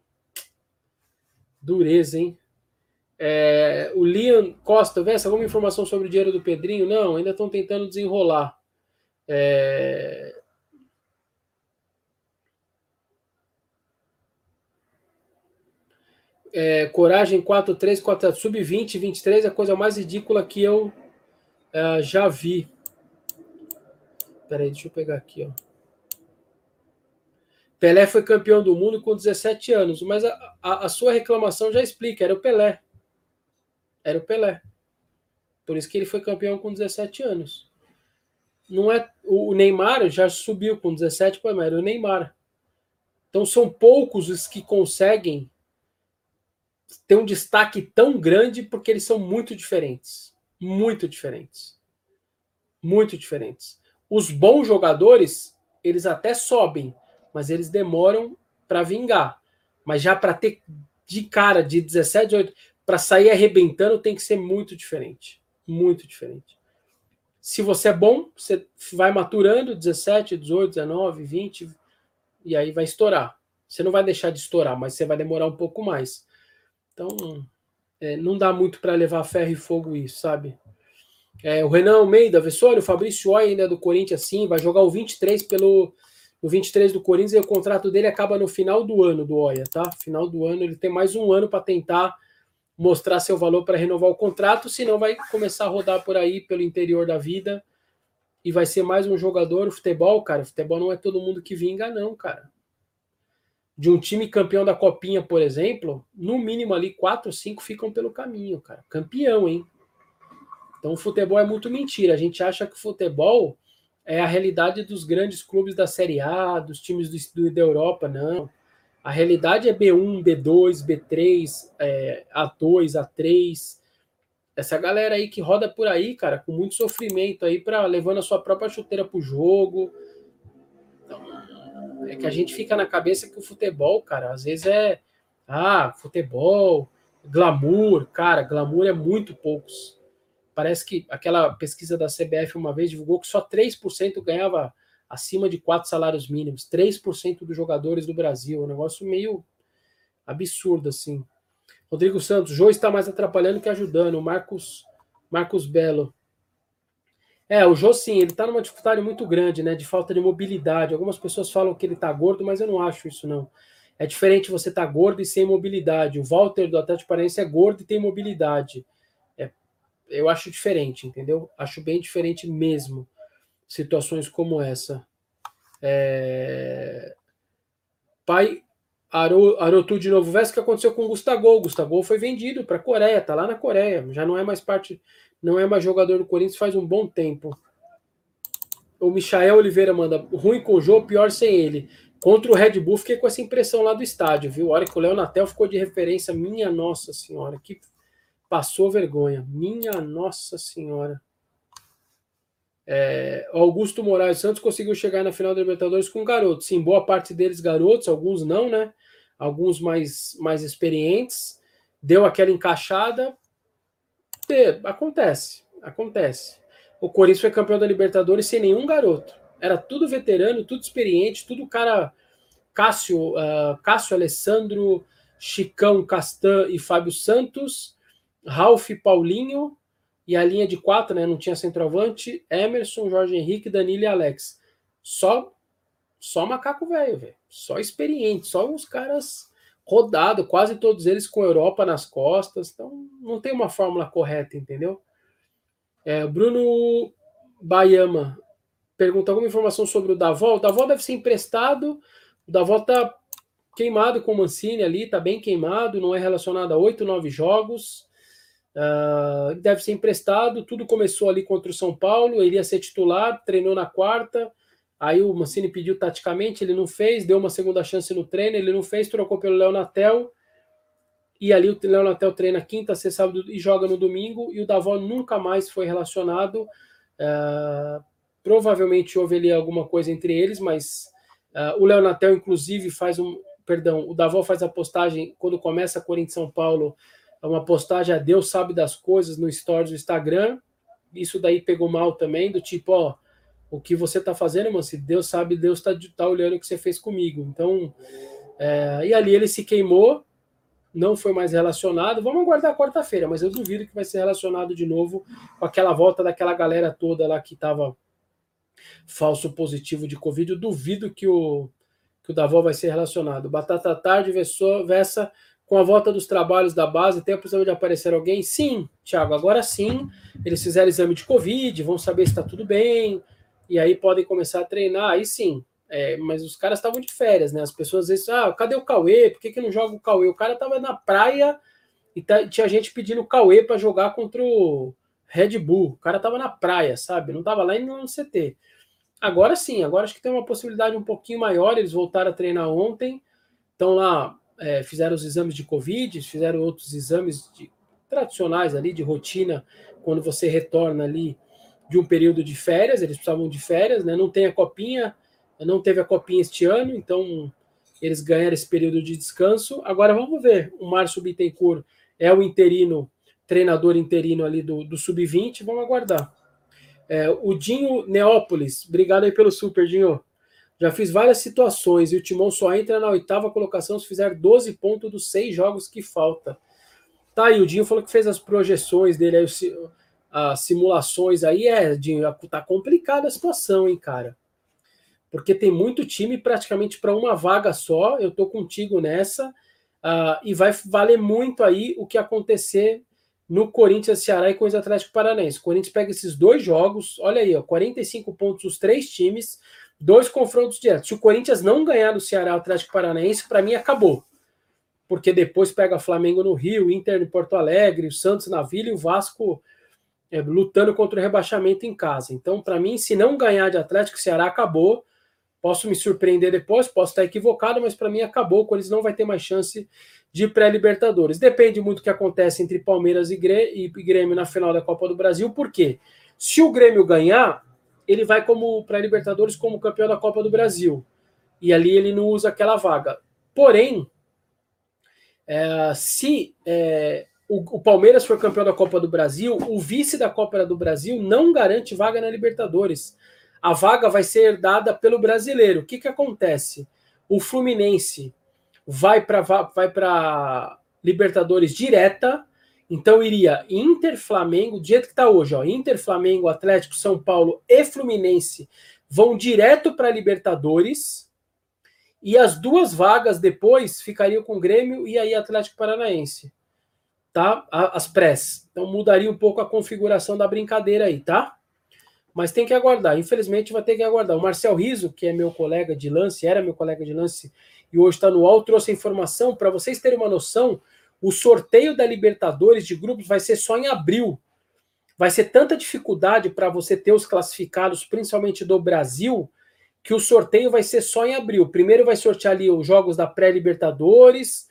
[SPEAKER 1] Dureza, hein? É, o Liam Costa, vê alguma informação sobre o dinheiro do Pedrinho? Não, ainda estão tentando desenrolar. É, É, coragem 4-3, 4 sub-20, 23 é a coisa mais ridícula que eu é, já vi. Peraí, deixa eu pegar aqui, ó. Pelé foi campeão do mundo com 17 anos, mas a, a, a, sua reclamação já explica, era o Pelé. Era o Pelé. Por isso que ele foi campeão com 17 anos. Não é o Neymar já subiu com 17 para era o Neymar. Então são poucos os que conseguem ter um destaque tão grande porque eles são muito diferentes, muito diferentes. Muito diferentes. Os bons jogadores, eles até sobem, mas eles demoram para vingar. Mas já para ter de cara de 17, 18, para sair arrebentando, tem que ser muito diferente. Muito diferente. Se você é bom, você vai maturando 17, 18, 19, 20, e aí vai estourar. Você não vai deixar de estourar, mas você vai demorar um pouco mais. Então, é, não dá muito para levar ferro e fogo isso, sabe? É, o Renan Almeida, Vessório, o Fabrício Oi ainda é do Corinthians, sim, vai jogar o 23 pelo no 23 do Corinthians e o contrato dele acaba no final do ano do Oia, tá? Final do ano, ele tem mais um ano para tentar mostrar seu valor para renovar o contrato, senão vai começar a rodar por aí pelo interior da vida e vai ser mais um jogador. O futebol, cara, o futebol não é todo mundo que vinga, não, cara. De um time campeão da Copinha, por exemplo, no mínimo ali quatro, cinco ficam pelo caminho, cara. Campeão, hein? Então o futebol é muito mentira. A gente acha que o futebol é a realidade dos grandes clubes da Série A, dos times do, da Europa, não. A realidade é B1, B2, B3, é, A2, A3. Essa galera aí que roda por aí, cara, com muito sofrimento aí, para levando a sua própria chuteira pro jogo. Então, é que a gente fica na cabeça que o futebol, cara, às vezes é. Ah, futebol, glamour, cara, glamour é muito poucos. Parece que aquela pesquisa da CBF uma vez divulgou que só 3% ganhava acima de quatro salários mínimos. 3% dos jogadores do Brasil. É um negócio meio absurdo, assim. Rodrigo Santos, Jô está mais atrapalhando que ajudando. Marcos, Marcos Belo. É, o Jô sim, ele está numa dificuldade muito grande, né? De falta de mobilidade. Algumas pessoas falam que ele está gordo, mas eu não acho isso, não. É diferente você estar tá gordo e sem mobilidade. O Walter do Atlético Paranaense é gordo e tem mobilidade eu acho diferente, entendeu? Acho bem diferente mesmo situações como essa. É... Pai Arotu de novo, vê o que aconteceu com o Gustavo. O Gustavo foi vendido para a Coreia, tá lá na Coreia, já não é mais parte, não é mais jogador do Corinthians faz um bom tempo. O Michael Oliveira manda ruim com o jogo, pior sem ele. Contra o Red Bull, fiquei com essa impressão lá do estádio, viu? A hora que o Léo Natel ficou de referência, minha nossa senhora, que passou vergonha. Minha nossa senhora. É, Augusto Moraes Santos conseguiu chegar na final da Libertadores com garotos. Sim, boa parte deles garotos, alguns não, né? Alguns mais, mais experientes. Deu aquela encaixada. E, acontece, acontece. O Corinthians foi campeão da Libertadores sem nenhum garoto. Era tudo veterano, tudo experiente, tudo cara. Cássio, uh, Cássio Alessandro, Chicão, Castan e Fábio Santos, Ralph Paulinho, e a linha de quatro, né? Não tinha centroavante, Emerson, Jorge Henrique, Danilo e Alex. Só só macaco velho, velho. Só experiente, só uns caras rodados, quase todos eles com Europa nas costas. Então, não tem uma fórmula correta, entendeu? É, Bruno Bayama pergunta alguma informação sobre o Davó. O Davó deve ser emprestado. O Davó tá queimado com o Mancini ali, tá bem queimado, não é relacionado a oito, nove jogos. Uh, deve ser emprestado. Tudo começou ali contra o São Paulo. Ele ia ser titular, treinou na quarta. Aí o Mancini pediu taticamente, ele não fez, deu uma segunda chance no treino, ele não fez, trocou pelo Léo Natel. E ali o Léo Natel treina quinta, sexta, sábado e joga no domingo. E o Davó nunca mais foi relacionado. Uh, provavelmente houve ali alguma coisa entre eles, mas uh, o Léo Natel, inclusive, faz um. Perdão, o Davó faz a postagem quando começa a Corinthians São Paulo uma postagem a Deus sabe das coisas no stories do Instagram. Isso daí pegou mal também, do tipo, ó, o que você tá fazendo, mano, se Deus sabe, Deus tá, tá olhando o que você fez comigo. Então, é, e ali ele se queimou, não foi mais relacionado. Vamos aguardar quarta-feira, mas eu duvido que vai ser relacionado de novo com aquela volta daquela galera toda lá que tava falso positivo de Covid. Eu duvido que o, que o Davó vai ser relacionado. Batata Tarde, Vessa com a volta dos trabalhos da base, tem a possibilidade de aparecer alguém? Sim, Thiago, agora sim. Eles fizeram exame de Covid, vão saber se está tudo bem, e aí podem começar a treinar, aí sim. É, mas os caras estavam de férias, né? As pessoas às vezes, ah, cadê o Cauê? Por que, que não joga o Cauê? O cara estava na praia e tá, tinha gente pedindo o Cauê para jogar contra o Red Bull. O cara estava na praia, sabe? Não estava lá no CT. Agora sim, agora acho que tem uma possibilidade um pouquinho maior. Eles voltaram a treinar ontem, estão lá é, fizeram os exames de Covid, fizeram outros exames de, tradicionais ali, de rotina, quando você retorna ali de um período de férias, eles precisavam de férias, né? Não tem a copinha, não teve a copinha este ano, então eles ganharam esse período de descanso. Agora vamos ver, o Márcio Bittencourt é o interino, treinador interino ali do, do Sub-20, vamos aguardar. É, o Dinho Neópolis, obrigado aí pelo super, Dinho. Já fiz várias situações e o Timão só entra na oitava colocação se fizer 12 pontos dos seis jogos que falta. Tá aí, o Dinho falou que fez as projeções dele, aí, as simulações aí. É, Dinho, tá complicada a situação, hein, cara. Porque tem muito time praticamente para uma vaga só. Eu tô contigo nessa. Uh, e vai valer muito aí o que acontecer no Corinthians, Ceará e o Atlético Paranaense. O Corinthians pega esses dois jogos, olha aí, ó, 45 pontos os três times, dois confrontos diretos. Se o Corinthians não ganhar do Ceará, o Atlético Paranaense, para mim acabou. Porque depois pega Flamengo no Rio, Inter em Porto Alegre, o Santos na Vila e o Vasco é, lutando contra o rebaixamento em casa. Então, para mim, se não ganhar de Atlético e Ceará, acabou. Posso me surpreender depois, posso estar equivocado, mas para mim acabou. O Corinthians não vai ter mais chance de pré-Libertadores. Depende muito do que acontece entre Palmeiras e Grêmio na final da Copa do Brasil, por quê? Se o Grêmio ganhar, ele vai como para Libertadores como campeão da Copa do Brasil. E ali ele não usa aquela vaga. Porém, é, se é, o, o, Palmeiras for campeão da Copa do Brasil, o vice da Copa do Brasil não garante vaga na Libertadores. A vaga vai ser dada pelo brasileiro. O que, que acontece? O Fluminense vai para vai Libertadores direta então iria Inter, Flamengo, do jeito que está hoje, ó, Inter, Flamengo, Atlético, São Paulo e Fluminense vão direto para Libertadores. E as duas vagas depois ficariam com Grêmio e aí Atlético Paranaense. Tá? As prés. Então mudaria um pouco a configuração da brincadeira aí, tá? Mas tem que aguardar. Infelizmente vai ter que aguardar. O Marcel Riso, que é meu colega de lance, era meu colega de lance e hoje está no UOL, trouxe a informação para vocês terem uma noção o sorteio da Libertadores de grupos vai ser só em abril. Vai ser tanta dificuldade para você ter os classificados, principalmente do Brasil, que o sorteio vai ser só em abril. Primeiro vai sortear ali os jogos da pré-Libertadores,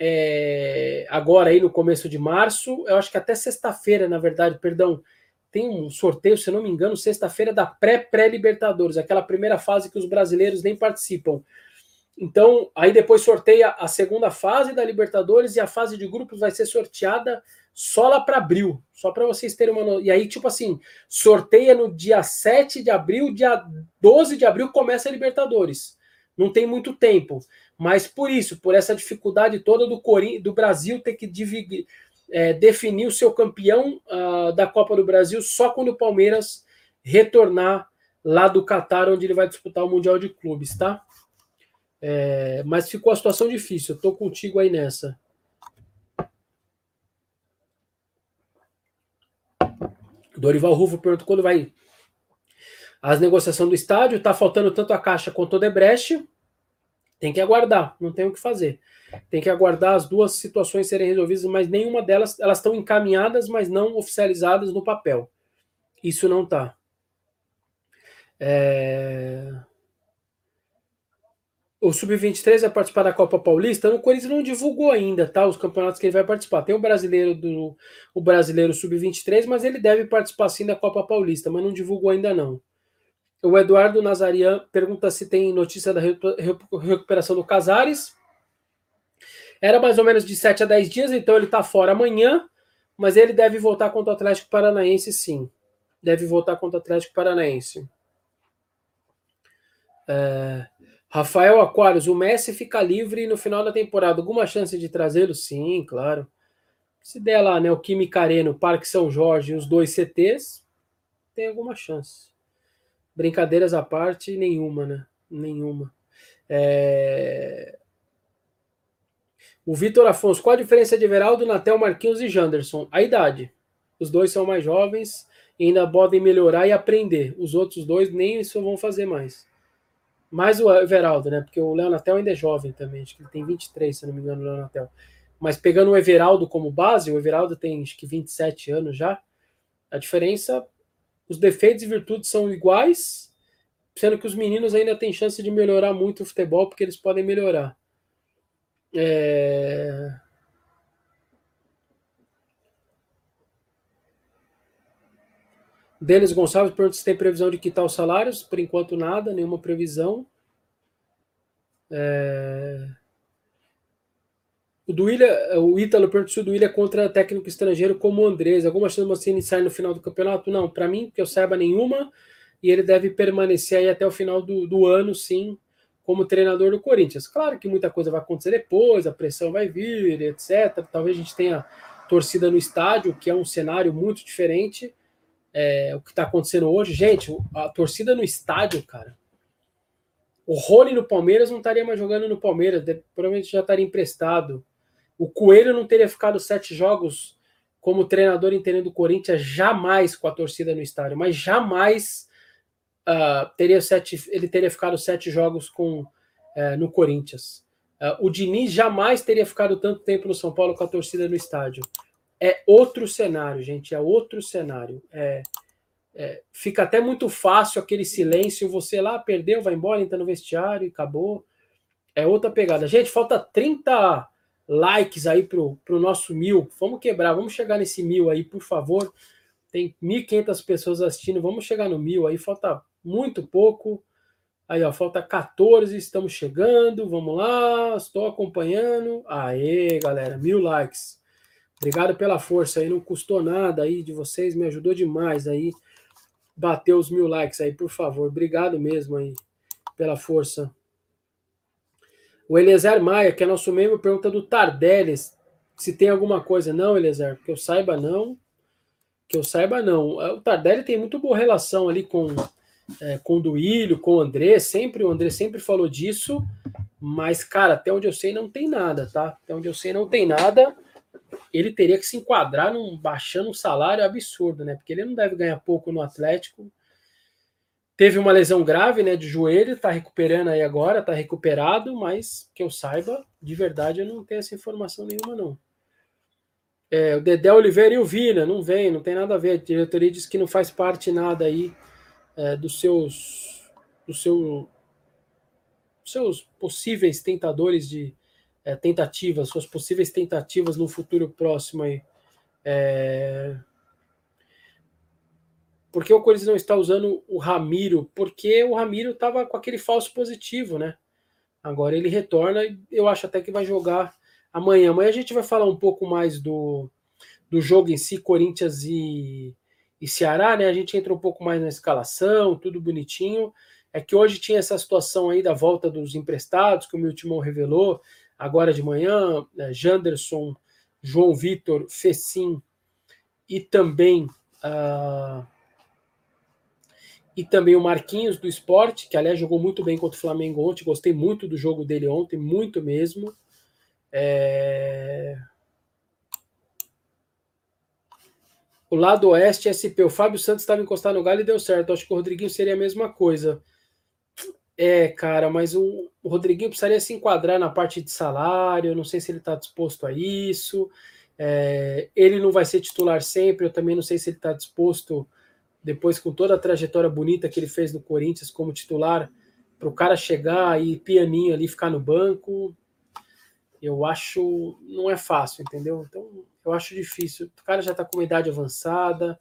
[SPEAKER 1] é, agora aí no começo de março, eu acho que até sexta-feira, na verdade, perdão, tem um sorteio, se não me engano, sexta-feira da pré-pré-Libertadores, aquela primeira fase que os brasileiros nem participam. Então, aí depois sorteia a segunda fase da Libertadores e a fase de grupos vai ser sorteada só lá para abril, só para vocês terem uma. E aí, tipo assim, sorteia no dia 7 de abril, dia 12 de abril começa a Libertadores. Não tem muito tempo. Mas por isso, por essa dificuldade toda do, Corin... do Brasil ter que dividir, é, definir o seu campeão uh, da Copa do Brasil só quando o Palmeiras retornar lá do Catar, onde ele vai disputar o Mundial de Clubes, tá? É, mas ficou a situação difícil. Tô contigo aí nessa. Dorival Rufo pergunta quando vai as negociações do estádio. Tá faltando tanto a Caixa quanto o Debrecht. Tem que aguardar, não tem o que fazer. Tem que aguardar as duas situações serem resolvidas, mas nenhuma delas, elas estão encaminhadas, mas não oficializadas no papel. Isso não está. É... O Sub-23 vai participar da Copa Paulista. O Corinthians não divulgou ainda, tá? Os campeonatos que ele vai participar. Tem o brasileiro do o brasileiro Sub-23, mas ele deve participar sim da Copa Paulista, mas não divulgou ainda não. O Eduardo Nazarian pergunta se tem notícia da recuperação do Casares. Era mais ou menos de 7 a 10 dias, então ele está fora amanhã, mas ele deve voltar contra o Atlético Paranaense, sim. Deve voltar contra o Atlético Paranaense. É... Rafael Aquarius, o Messi fica livre no final da temporada. Alguma chance de trazê-lo? Sim, claro. Se der lá, né, o Kimi Careno, Parque São Jorge e os dois CTs, tem alguma chance. Brincadeiras à parte, nenhuma, né? Nenhuma. É... O Vitor Afonso, qual a diferença de Everaldo, Natel, Marquinhos e Janderson? A idade. Os dois são mais jovens e ainda podem melhorar e aprender. Os outros dois nem isso vão fazer mais. Mais o Everaldo, né? Porque o Leonatel ainda é jovem também. Acho que ele tem 23, se não me engano, o Leonatel. Mas pegando o Everaldo como base, o Everaldo tem acho que 27 anos já. A diferença os defeitos e virtudes são iguais, sendo que os meninos ainda têm chance de melhorar muito o futebol, porque eles podem melhorar. É... Denis Gonçalves pergunta se tem previsão de quitar os salários. Por enquanto, nada, nenhuma previsão. É... O Duília, o Ítalo perguntou se o Duília é contra técnico estrangeiro como o Andrés. Alguma chance de você iniciar no final do campeonato? Não, para mim, que eu saiba nenhuma. E ele deve permanecer aí até o final do, do ano, sim, como treinador do Corinthians. Claro que muita coisa vai acontecer depois, a pressão vai vir, etc. Talvez a gente tenha torcida no estádio, que é um cenário muito diferente. É, o que está acontecendo hoje, gente, a torcida no estádio, cara. O Rony no Palmeiras não estaria mais jogando no Palmeiras, provavelmente já estaria emprestado. O Coelho não teria ficado sete jogos como treinador interino do Corinthians, jamais com a torcida no estádio, mas jamais uh, teria sete, ele teria ficado sete jogos com uh, no Corinthians. Uh, o Diniz jamais teria ficado tanto tempo no São Paulo com a torcida no estádio. É outro cenário, gente, é outro cenário. É, é, fica até muito fácil aquele silêncio, você lá perdeu, vai embora, entra no vestiário e acabou. É outra pegada. Gente, falta 30 likes aí pro, pro nosso mil. Vamos quebrar, vamos chegar nesse mil aí, por favor. Tem 1.500 pessoas assistindo, vamos chegar no mil aí, falta muito pouco. Aí, ó, falta 14, estamos chegando, vamos lá, estou acompanhando. Aê, galera, mil likes. Obrigado pela força aí, não custou nada aí de vocês, me ajudou demais aí. Bater os mil likes aí, por favor. Obrigado mesmo aí pela força. O Eliezer Maia, que é nosso membro, pergunta do Tardelli se tem alguma coisa. Não, Eliezer, que eu saiba não. Que eu saiba não. É, o Tardelli tem muito boa relação ali com, é, com o Duílio, com o André. Sempre, o André sempre falou disso. Mas, cara, até onde eu sei não tem nada, tá? Até onde eu sei não tem nada. Ele teria que se enquadrar num, baixando um salário absurdo, né? Porque ele não deve ganhar pouco no Atlético Teve uma lesão grave, né, de joelho, tá recuperando aí agora, tá recuperado, mas que eu saiba, de verdade, eu não tenho essa informação nenhuma, não. É, o Dedé Oliveira e o Vina, não vem, não tem nada a ver. A diretoria diz que não faz parte nada aí é, dos seus dos seu, seus possíveis tentadores de é, tentativas, suas possíveis tentativas no futuro próximo aí. É... Por que o Corinthians não está usando o Ramiro? Porque o Ramiro estava com aquele falso positivo, né? Agora ele retorna e eu acho até que vai jogar amanhã. Amanhã a gente vai falar um pouco mais do, do jogo em si, Corinthians e, e Ceará, né? A gente entra um pouco mais na escalação, tudo bonitinho. É que hoje tinha essa situação aí da volta dos emprestados, que o meu timão revelou agora de manhã, né? Janderson, João Vitor, Fecim e também uh, e também o Marquinhos do esporte, que aliás jogou muito bem contra o Flamengo ontem, gostei muito do jogo dele ontem, muito mesmo. É... O lado oeste SP, o Fábio Santos estava encostado no galho e deu certo. Acho que o Rodriguinho seria a mesma coisa. É, cara, mas o, Rodriguinho precisaria se enquadrar na parte de salário. Não sei se ele está disposto a isso. É, ele não vai ser titular sempre. Eu também não sei se ele está disposto depois com toda a trajetória bonita que ele fez no Corinthians como titular, para o cara chegar e pianinho ali ficar no banco, eu acho não é fácil, entendeu? Então eu acho difícil. O cara já está com uma idade avançada.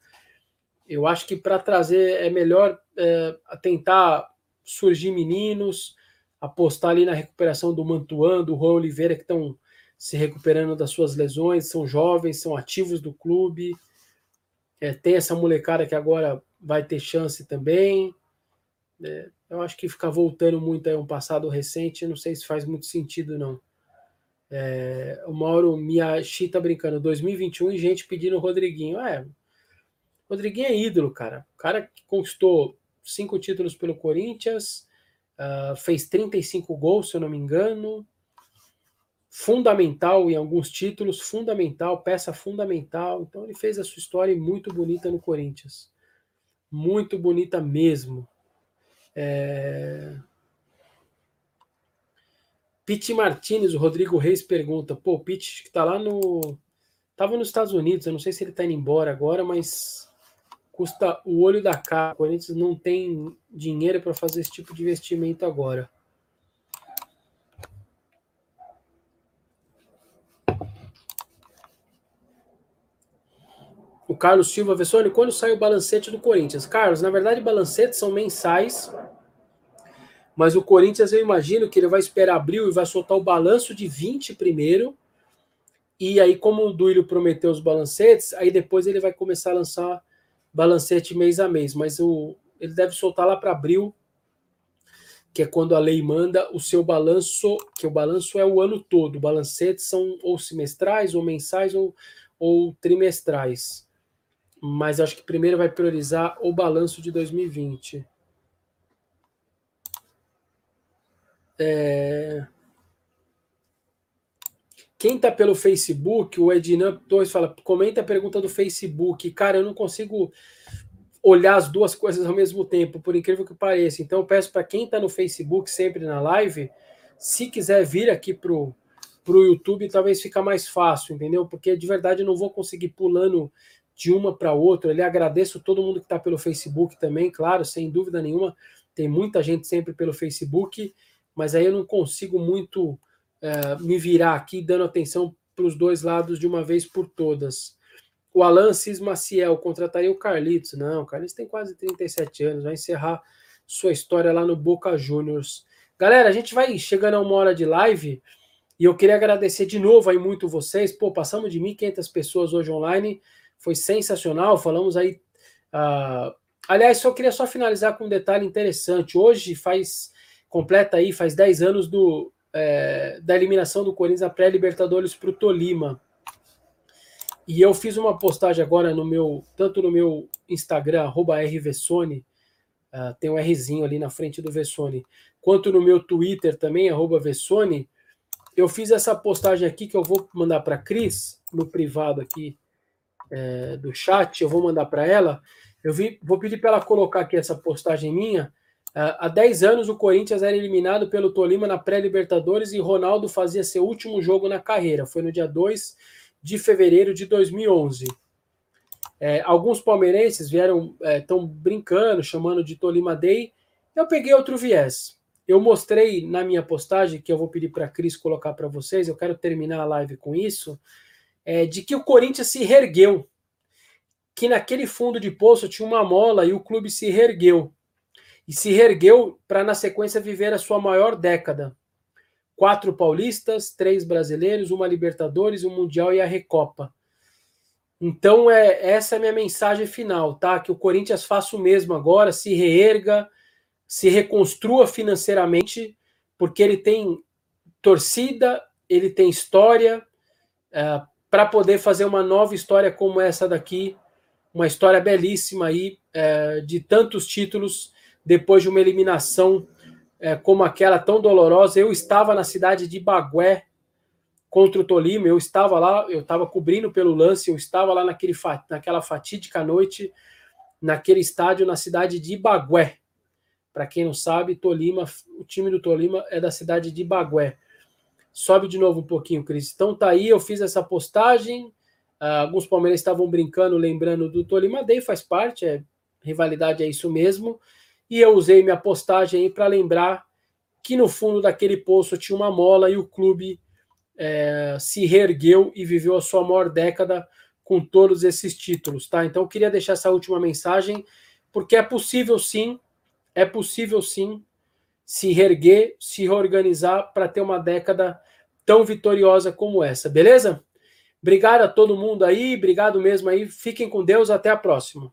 [SPEAKER 1] Eu acho que para trazer é melhor é, tentar surgir meninos, apostar ali na recuperação do Mantuan, do Juan Oliveira, que estão se recuperando das suas lesões, são jovens, são ativos do clube. É, tem essa molecada que agora vai ter chance também. É, eu acho que ficar voltando muito a um passado recente, não sei se faz muito sentido, não. É, o Mauro Miyashi tá brincando, 2021 e gente pedindo o Rodriguinho. É, Rodriguinho é ídolo, cara. O cara que conquistou cinco títulos pelo Corinthians, uh, fez 35 gols, se eu não me engano, fundamental em alguns títulos, fundamental, peça fundamental. Então ele fez a sua história muito bonita no Corinthians. Muito bonita mesmo. É... Pete Martinez, o Rodrigo Reis pergunta: pô, o Pete que tá lá no. Tava nos Estados Unidos, eu não sei se ele tá indo embora agora, mas custa o olho da cara. O Corinthians não tem dinheiro para fazer esse tipo de investimento agora. O Carlos Silva Vessone, quando sai o balancete do Corinthians? Carlos, na verdade, balancetes são mensais, mas o Corinthians eu imagino que ele vai esperar abril e vai soltar o balanço de 20 primeiro. E aí, como o Duílio prometeu os balancetes, aí depois ele vai começar a lançar balancete mês a mês. Mas o, ele deve soltar lá para abril, que é quando a lei manda o seu balanço, que o balanço é o ano todo. Balancetes são ou semestrais, ou mensais, ou, ou trimestrais mas acho que primeiro vai priorizar o balanço de 2020. É... Quem está pelo Facebook, o Ednan 2 fala, comenta a pergunta do Facebook. Cara, eu não consigo olhar as duas coisas ao mesmo tempo, por incrível que pareça. Então peço para quem está no Facebook sempre na live, se quiser vir aqui pro pro YouTube, talvez fica mais fácil, entendeu? Porque de verdade eu não vou conseguir pulando de uma para outra. Ele agradeço todo mundo que está pelo Facebook também, claro, sem dúvida nenhuma. Tem muita gente sempre pelo Facebook, mas aí eu não consigo muito é, me virar aqui dando atenção para os dois lados de uma vez por todas. O Alan Cis Maciel contrataria o Carlitos. Não, o Carlitos tem quase 37 anos, vai encerrar sua história lá no Boca Juniors. Galera, a gente vai chegando a uma hora de live e eu queria agradecer de novo aí muito vocês. Pô, passamos de 1.500 pessoas hoje online foi sensacional. Falamos aí. Uh, aliás, só queria só finalizar com um detalhe interessante. Hoje faz completa aí, faz 10 anos do, é, da eliminação do Corinthians na pré-Libertadores para o Tolima. E eu fiz uma postagem agora no meu, tanto no meu Instagram, rvessone, uh, tem um Rzinho ali na frente do Vessone, quanto no meu Twitter também, arroba Vessone, eu fiz essa postagem aqui que eu vou mandar para Cris, no privado aqui, é, do chat, eu vou mandar para ela. Eu vi, vou pedir para ela colocar aqui essa postagem minha. Uh, há 10 anos, o Corinthians era eliminado pelo Tolima na pré-Libertadores e Ronaldo fazia seu último jogo na carreira. Foi no dia 2 de fevereiro de 2011. É, alguns palmeirenses vieram, estão é, brincando, chamando de Tolima Day. Eu peguei outro viés. Eu mostrei na minha postagem, que eu vou pedir para a Cris colocar para vocês, eu quero terminar a live com isso, é, de que o Corinthians se reergueu. Que naquele fundo de poço tinha uma mola e o clube se reergueu. E se reergueu para, na sequência, viver a sua maior década. Quatro paulistas, três brasileiros, uma Libertadores, um Mundial e a Recopa. Então, é, essa é a minha mensagem final, tá? Que o Corinthians faça o mesmo agora, se reerga, se reconstrua financeiramente, porque ele tem torcida, ele tem história é, para poder fazer uma nova história como essa daqui, uma história belíssima aí é, de tantos títulos depois de uma eliminação é, como aquela tão dolorosa. Eu estava na cidade de Bagué contra o Tolima, eu estava lá, eu estava cobrindo pelo lance, eu estava lá naquele, naquela fatídica noite, naquele estádio na cidade de Bagué. Para quem não sabe, Tolima, o time do Tolima é da cidade de Bagué. Sobe de novo um pouquinho, Cris. Então tá aí, eu fiz essa postagem. Uh, alguns palmeirenses estavam brincando, lembrando do Tolima Day, faz parte, é, rivalidade é isso mesmo. E eu usei minha postagem para lembrar que no fundo daquele poço tinha uma mola e o clube é, se reergueu e viveu a sua maior década com todos esses títulos, tá? Então eu queria deixar essa última mensagem, porque é possível sim é possível sim se reerguer, se reorganizar para ter uma década tão vitoriosa como essa, beleza? Obrigado a todo mundo aí, obrigado mesmo aí. Fiquem com Deus, até a próxima.